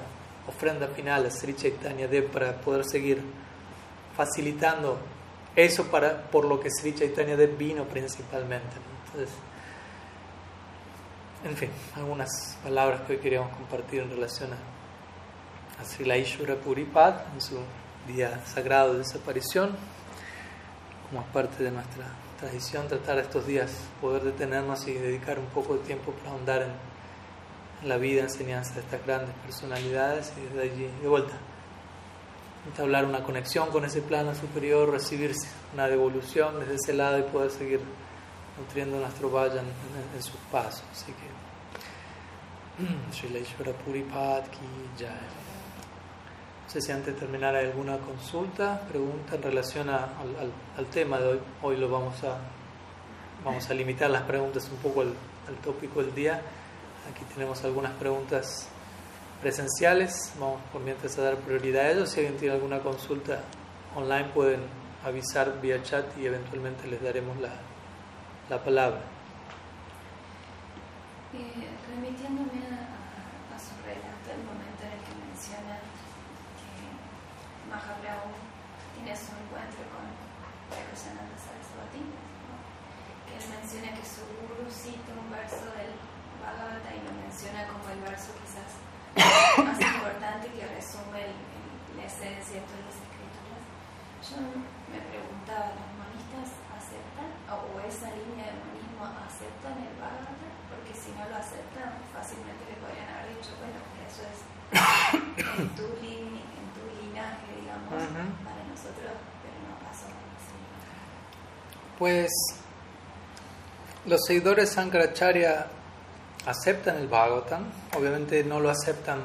ofrenda final a Sri Chaitanya Dev, para poder seguir facilitando eso para, por lo que Sri Chaitanya Dev vino principalmente. Entonces, en fin, algunas palabras que hoy queríamos compartir en relación a, a Sri Laishwara Puripad en su día sagrado de desaparición, como parte de nuestra tradición, tratar estos días, poder detenernos y dedicar un poco de tiempo para ahondar en, la vida, enseñanza de estas grandes personalidades y desde allí, de vuelta, entablar una conexión con ese plano superior, recibir una devolución desde ese lado y poder seguir nutriendo nuestro vayan en, sus pasos. Así que, Sri Ishvara Puripad ki jai. No sé si antes de terminar hay alguna consulta, pregunta en relación al, al, tema de hoy. Hoy lo vamos a, vamos a limitar las preguntas un poco al, al tópico del día. Aquí tenemos algunas preguntas presenciales. Vamos por mientras a dar prioridad a ellos. Si alguien tiene alguna consulta online pueden avisar vía chat y eventualmente les daremos la, la palabra. Eh, remitiéndome a, su relato, el momento en el que menciona que Mahaprabhu tiene su encuentro con Prakasananda Saraswati, ¿no? que él menciona que su guru cita un verso del Bhagavata y lo menciona como el verso quizás más (coughs) importante que resume la esencia de todas las escrituras. Yo me preguntaba, ¿los monistas aceptan o esa línea de monismo aceptan el Bhagavata? Porque si no lo aceptan, fácilmente le podrían haber dicho, bueno, eso es en tu, en tu linaje, digamos, para nosotros, pero no pasó así. Pues los seguidores Sankaracharya aceptan el Bhagavatam, obviamente no lo aceptan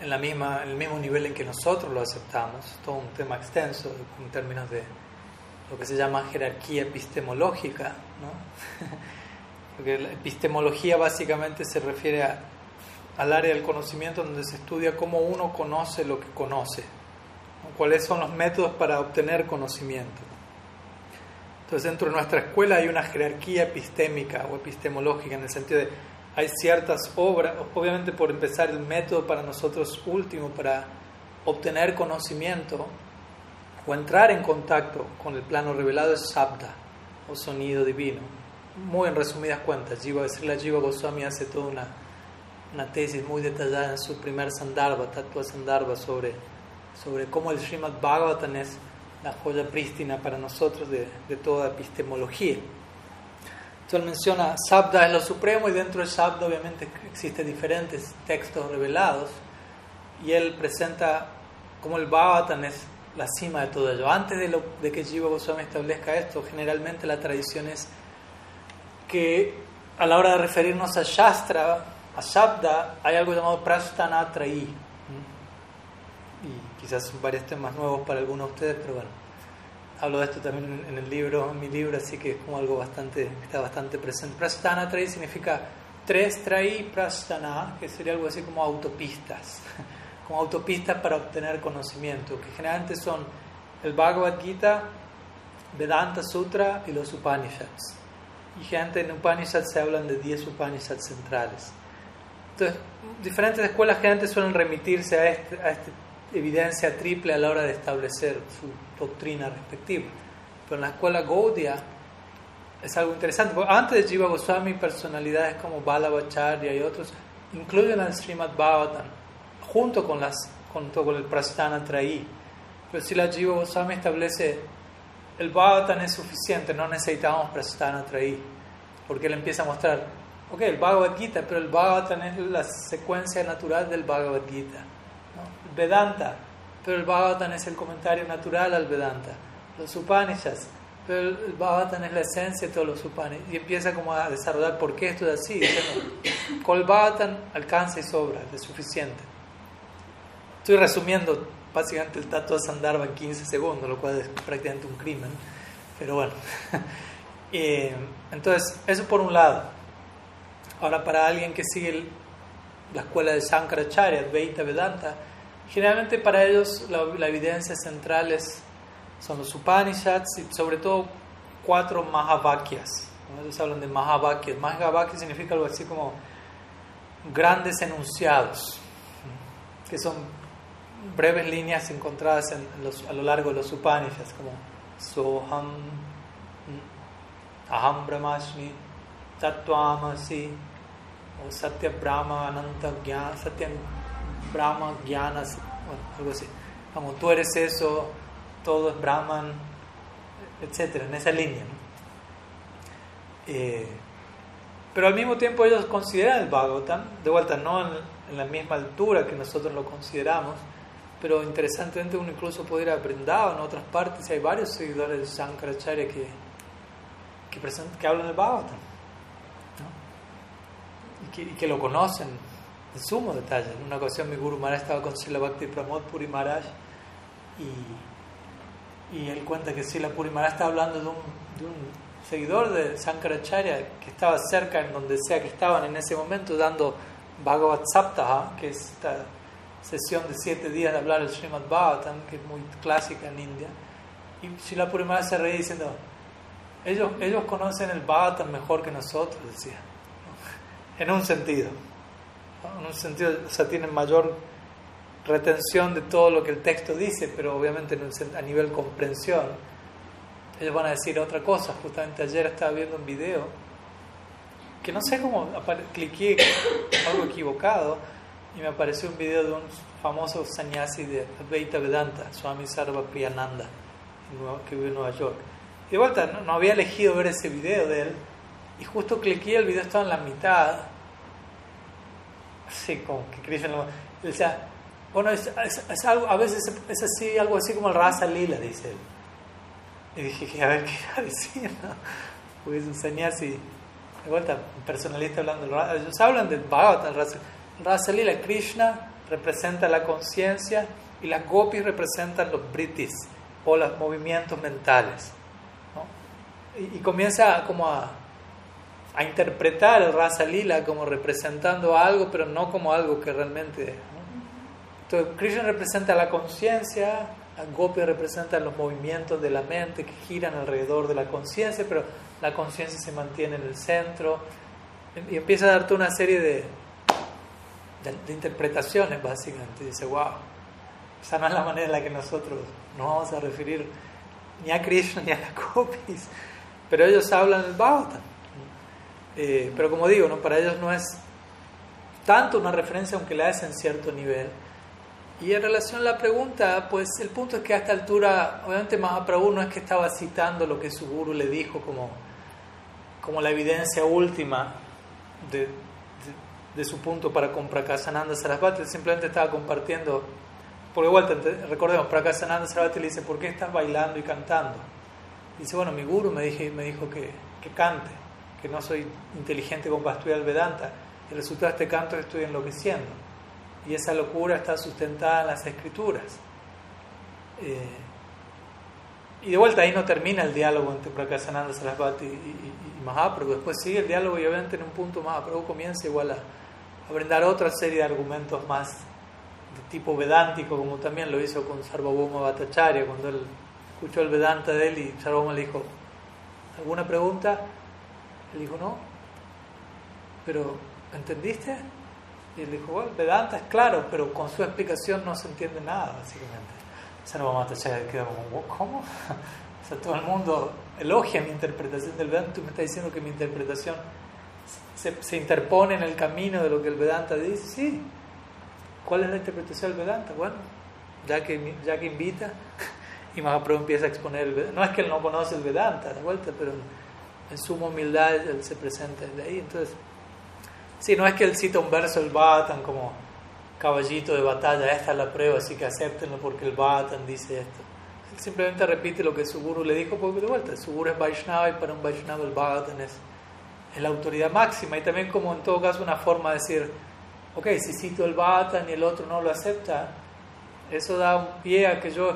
en, la misma, en el mismo nivel en que nosotros lo aceptamos, todo un tema extenso en términos de lo que se llama jerarquía epistemológica, ¿no? (laughs) porque la epistemología básicamente se refiere a, al área del conocimiento donde se estudia cómo uno conoce lo que conoce, cuáles son los métodos para obtener conocimiento. Entonces dentro de nuestra escuela hay una jerarquía epistémica o epistemológica en el sentido de hay ciertas obras, obviamente por empezar el método para nosotros último para obtener conocimiento o entrar en contacto con el plano revelado es sabda o sonido divino. Muy en resumidas cuentas, Jiva, la Jiva Goswami hace toda una, una tesis muy detallada en su primer Sandarbha, Tattva Sandarbha, sobre, sobre cómo el Srimad Bhagavatam es la joya prístina para nosotros de, toda epistemología. Entonces él menciona Sabda es lo supremo y dentro de Sabda obviamente existen diferentes textos revelados y él presenta como el Bhagavatam es la cima de todo ello. Antes de, que Jiva Goswami establezca esto, generalmente la tradición es que a la hora de referirnos a Shastra, a Shabda, hay algo llamado Prashtanatrayi quizás son varios temas nuevos para algunos de ustedes, pero bueno, hablo de esto también en el libro, en mi libro, así que es como algo bastante, está bastante presente. Prasthana Trai significa tres trai prasthana, que sería algo así como autopistas, (laughs) como autopistas para obtener conocimiento, que generalmente son el Bhagavad Gita, Vedanta Sutra y los Upanishads. Y gente en Upanishads se hablan de 10 Upanishads centrales. Entonces, diferentes escuelas generalmente suelen remitirse a este, a este evidencia triple a la hora de establecer su doctrina respectiva. Pero en la escuela Gaudiya es algo interesante. Antes de Jiva Goswami, personalidades como Balabacharya y otros incluyen al Srimad Bhagavatam junto con, las, junto con el Prasthana Traí. Pero si la Jiva Goswami establece el Bhagavatam es suficiente, no necesitamos Prasthana Traí. Porque él empieza a mostrar, ok, el Bhagavad Gita, pero el Bhagavatam es la secuencia natural del Bhagavad Gita. Vedanta, pero el Bhagavatam es el comentario natural al Vedanta. Los Upanishads, pero el Bhagavatam es la esencia de todos los Upanishads. Y empieza como a desarrollar por qué esto es así. con el Bhagavatam alcanza y sobra, es suficiente. Estoy resumiendo básicamente el Tato Sandharma en 15 segundos, lo cual es prácticamente un crimen. Pero bueno. (laughs) Eh, entonces, eso por un lado. Ahora, para alguien que sigue la escuela de Shankaracharya, Advaita Vedanta, generalmente para ellos la, evidencia central son los Upanishads y sobre todo cuatro Mahavakyas. Ellos hablan de Mahavakyas. Mahavakya significa algo así como grandes enunciados, que son breves líneas encontradas a lo largo de los Upanishads, como Soham, Aham Brahmasmi, Tattvamasi, o Satya Brahma, Ananta Satya Brahma, Jnana, algo así. Como tú eres eso, todo es Brahman, etcétera, en esa línea. Eh, pero al mismo tiempo ellos consideran el Bhagavatam, de vuelta no en, la misma altura que nosotros lo consideramos, pero interesantemente uno incluso puede ir a en otras partes, hay varios seguidores de Shankaracharya que, que, que hablan del Bhagavatam y, que, lo conocen en sumo detalle. En una ocasión mi Guru Maharaj estaba con Sila Bhakti Pramod Puri Maharaj y, y él cuenta que Sila Puri Maharaj está hablando de un, de un seguidor de Sankaracharya que estaba cerca en donde sea que estaban en ese momento dando Bhagavad Saptaha, que es esta sesión de siete días de hablar el Srimad Bhagavatam, que es muy clásica en India. Y Srila Purimara se reía diciendo, ellos, ellos conocen el Bhagavatam mejor que nosotros, decía. (laughs) En un sentido. En un sentido, o sea, tienen mayor retención de todo lo que el texto dice, pero obviamente a nivel comprensión ellos van a decir otra cosa. Justamente ayer estaba viendo un video que no sé cómo cliqué algo equivocado y me apareció un video de un famoso sannyasi de Advaita Vedanta, Swami Sarva Priyananda, que vive en Nueva York. Y de vuelta, no, había elegido ver ese video de él y justo cliqué, el video estaba en la mitad. Así como que Krishna decía, bueno, es, algo, a veces es así, algo así como el Rasa Lila, dice él. Y dije, a ver qué iba a decir, ¿no? Pues enseñar si, de vuelta, un personalista hablando, ellos hablan del Bhagavatam, Rasa Lila, Krishna representa la conciencia y las gopis representan los britis o los movimientos mentales. ¿no? Y, comienza como a, a, interpretar el Rasa Lila como representando algo, pero no como algo que realmente... Entonces, Krishna representa la conciencia, Gopi representa los movimientos de la mente que giran alrededor de la conciencia, pero la conciencia se mantiene en el centro y empieza a darte una serie de, de, interpretaciones básicamente. Y dice, wow, esa no es la manera en la que nosotros nos vamos a referir ni a Krishna ni a las (laughs) Gopis, pero ellos hablan el Bhagavatam. Eh, pero como digo, ¿no? para ellos no es tanto una referencia, aunque la es en cierto nivel y en relación a la pregunta, pues el punto es que a esta altura, obviamente Mahaprabhu no es que estaba citando lo que su guru le dijo como, como la evidencia última de, de, su punto para con Prakasananda Sarasvati, simplemente estaba compartiendo, porque igual recordemos, Prakasananda Sarasvati le dice, ¿por qué estás bailando y cantando? Dice, bueno, mi guru me, dije, me dijo que, que cante, que no soy inteligente como para estudiar Vedanta, el resultado de este canto es que estoy enloqueciendo y esa locura está sustentada en las escrituras. Eh, y de vuelta ahí no termina el diálogo entre Prakasananda Sarasvati y, y, y, Mahaprabhu, después sigue el diálogo y obviamente en un punto Mahaprabhu comienza igual a, a, brindar otra serie de argumentos más de tipo vedántico, como también lo hizo con Sarvabhauma Bhattacharya, cuando él escuchó el Vedanta de él y Sarvabhauma le dijo, ¿alguna pregunta? Él dijo, no, pero ¿entendiste? Y él dijo, bueno, Vedanta es claro, pero con su explicación no se entiende nada, básicamente. Sarvamata queda como, ¿cómo? (laughs) O sea, todo el mundo elogia mi interpretación del Vedanta, tú me estás diciendo que mi interpretación se, se interpone en el camino de lo que el Vedanta dice. Sí. ¿Cuál es la interpretación del Vedanta? Bueno, ya que, ya que invita, (laughs) y Mahaprabhu empieza a exponer el Vedanta. No es que él no conoce el Vedanta, de vuelta, pero en suma humildad él se presenta desde ahí. Entonces, Sí, no es que él cita un verso del Bhatan como caballito de batalla, esta es la prueba, así que acéptenlo porque el Bhatan dice esto. Él simplemente repite lo que su guru le dijo, porque de vuelta, su guru es Vaishnava y para un Vaishnava el Bhatan es, es, la autoridad máxima y también como en todo caso una forma de decir, ok, si cito el Bhatan y el otro no lo acepta, eso da un pie a que yo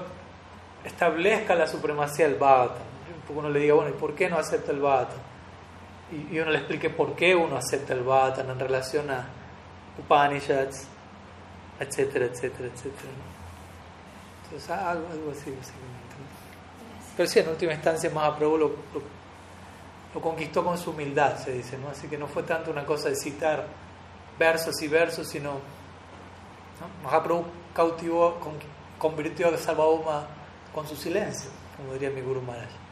establezca la supremacía del Bhagavatam. Poco uno le diga, bueno, ¿y por qué no acepta el Bhagavatam? Y, y uno le explique por qué uno acepta el Bhagavatam en relación a Upanishads, etcétera, etcétera, etcétera. Entonces, algo, algo así, básicamente. Pero sí, en última instancia, Mahaprabhu lo, lo, lo, conquistó con su humildad, se dice, ¿no? Así que no fue tanto una cosa de citar versos y versos, sino ¿no? Mahaprabhu cautivó, con, convirtió a Sarvabhauma con su silencio, como diría mi Guru Maharaj.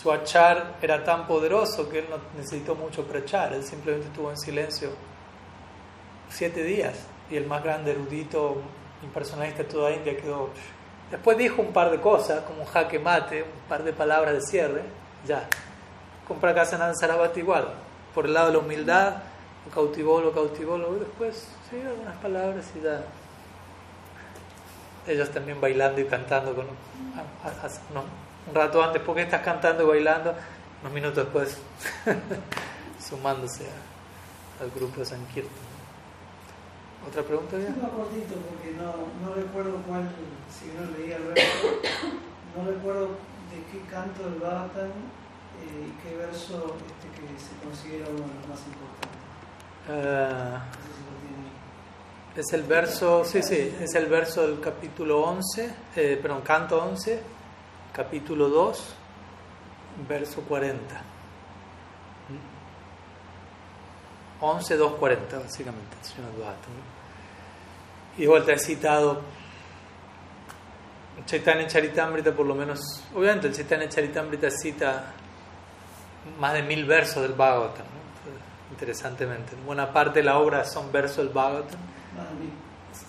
Su achar era tan poderoso que él no necesitó mucho prechar, él simplemente estuvo en silencio siete días y el más grande erudito impersonalista de toda India quedó. Después dijo un par de cosas, como un jaque mate, un par de palabras de cierre, ya. Compra casa en Sarabati igual. Por el lado de la humildad, lo cautivó, lo cautivó, lo después, sí, algunas palabras y ya. Ellos también bailando y cantando con no, un rato antes, porque estás cantando y bailando, unos minutos después, (laughs) sumándose a, al grupo de Sankirtan. ¿Otra pregunta ya? No, cortito, porque no, no recuerdo cuál, si no leía el verso, no recuerdo de qué canto del Bhagavatam eh, y qué verso este que se considera uno de los más importantes. Uh, es el verso, sí, sí, es el verso del capítulo 11, eh, perdón, canto 11, capítulo 2, verso 40. 11, 2, 40, básicamente, el señor. Y de vuelta he citado Chaitanya Charitamrita, por lo menos, obviamente el Chaitanya Charitamrita cita más de mil versos del Bhagavatam, ¿no? interesantemente. Buena parte de la obra son versos del Bhagavatam.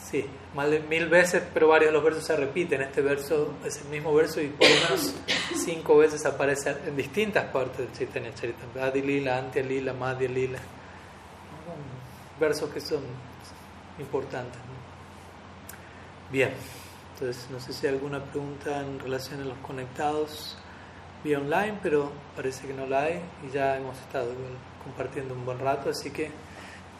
Sí, más de mil veces, pero varios de los versos se repiten. Este verso es el mismo verso y por lo menos (coughs) cinco veces aparece en distintas partes del Chaitanya Charitamrita. Adi Lila, Antya Lila, Madhya Lila. Versos que son importantes. ¿no? Bien, entonces no sé si hay alguna pregunta en relación a los conectados vía online, pero parece que no la hay y ya hemos estado compartiendo un buen rato, así que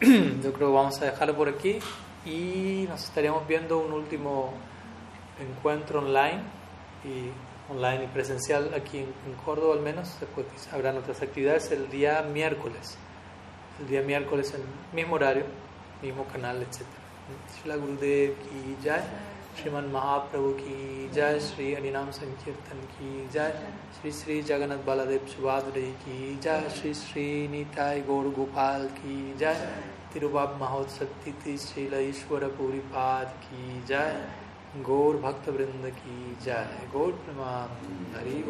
(clears throat) yo creo que vamos a dejarlo por aquí y nos estaríamos viendo un último encuentro online y online y presencial aquí en, en Córdoba al menos, después habrán otras actividades el día miércoles, el día miércoles en mismo horario, mismo canal, etcétera. Shila Gurudev ki jai, Sriman Mahaprabhu ki jai, Sri Harinam Sankirtan ki jai, Sri Sri Jagannath Baladev Subhadre ki jai, Sri Sri Nitai Gaur Gopal ki jai, Tirubab Mahotsav Titi Srila Ishwara Puri Pad ki jai, Gaur Bhakta Vrinda ki jai, Gaur Praman Hari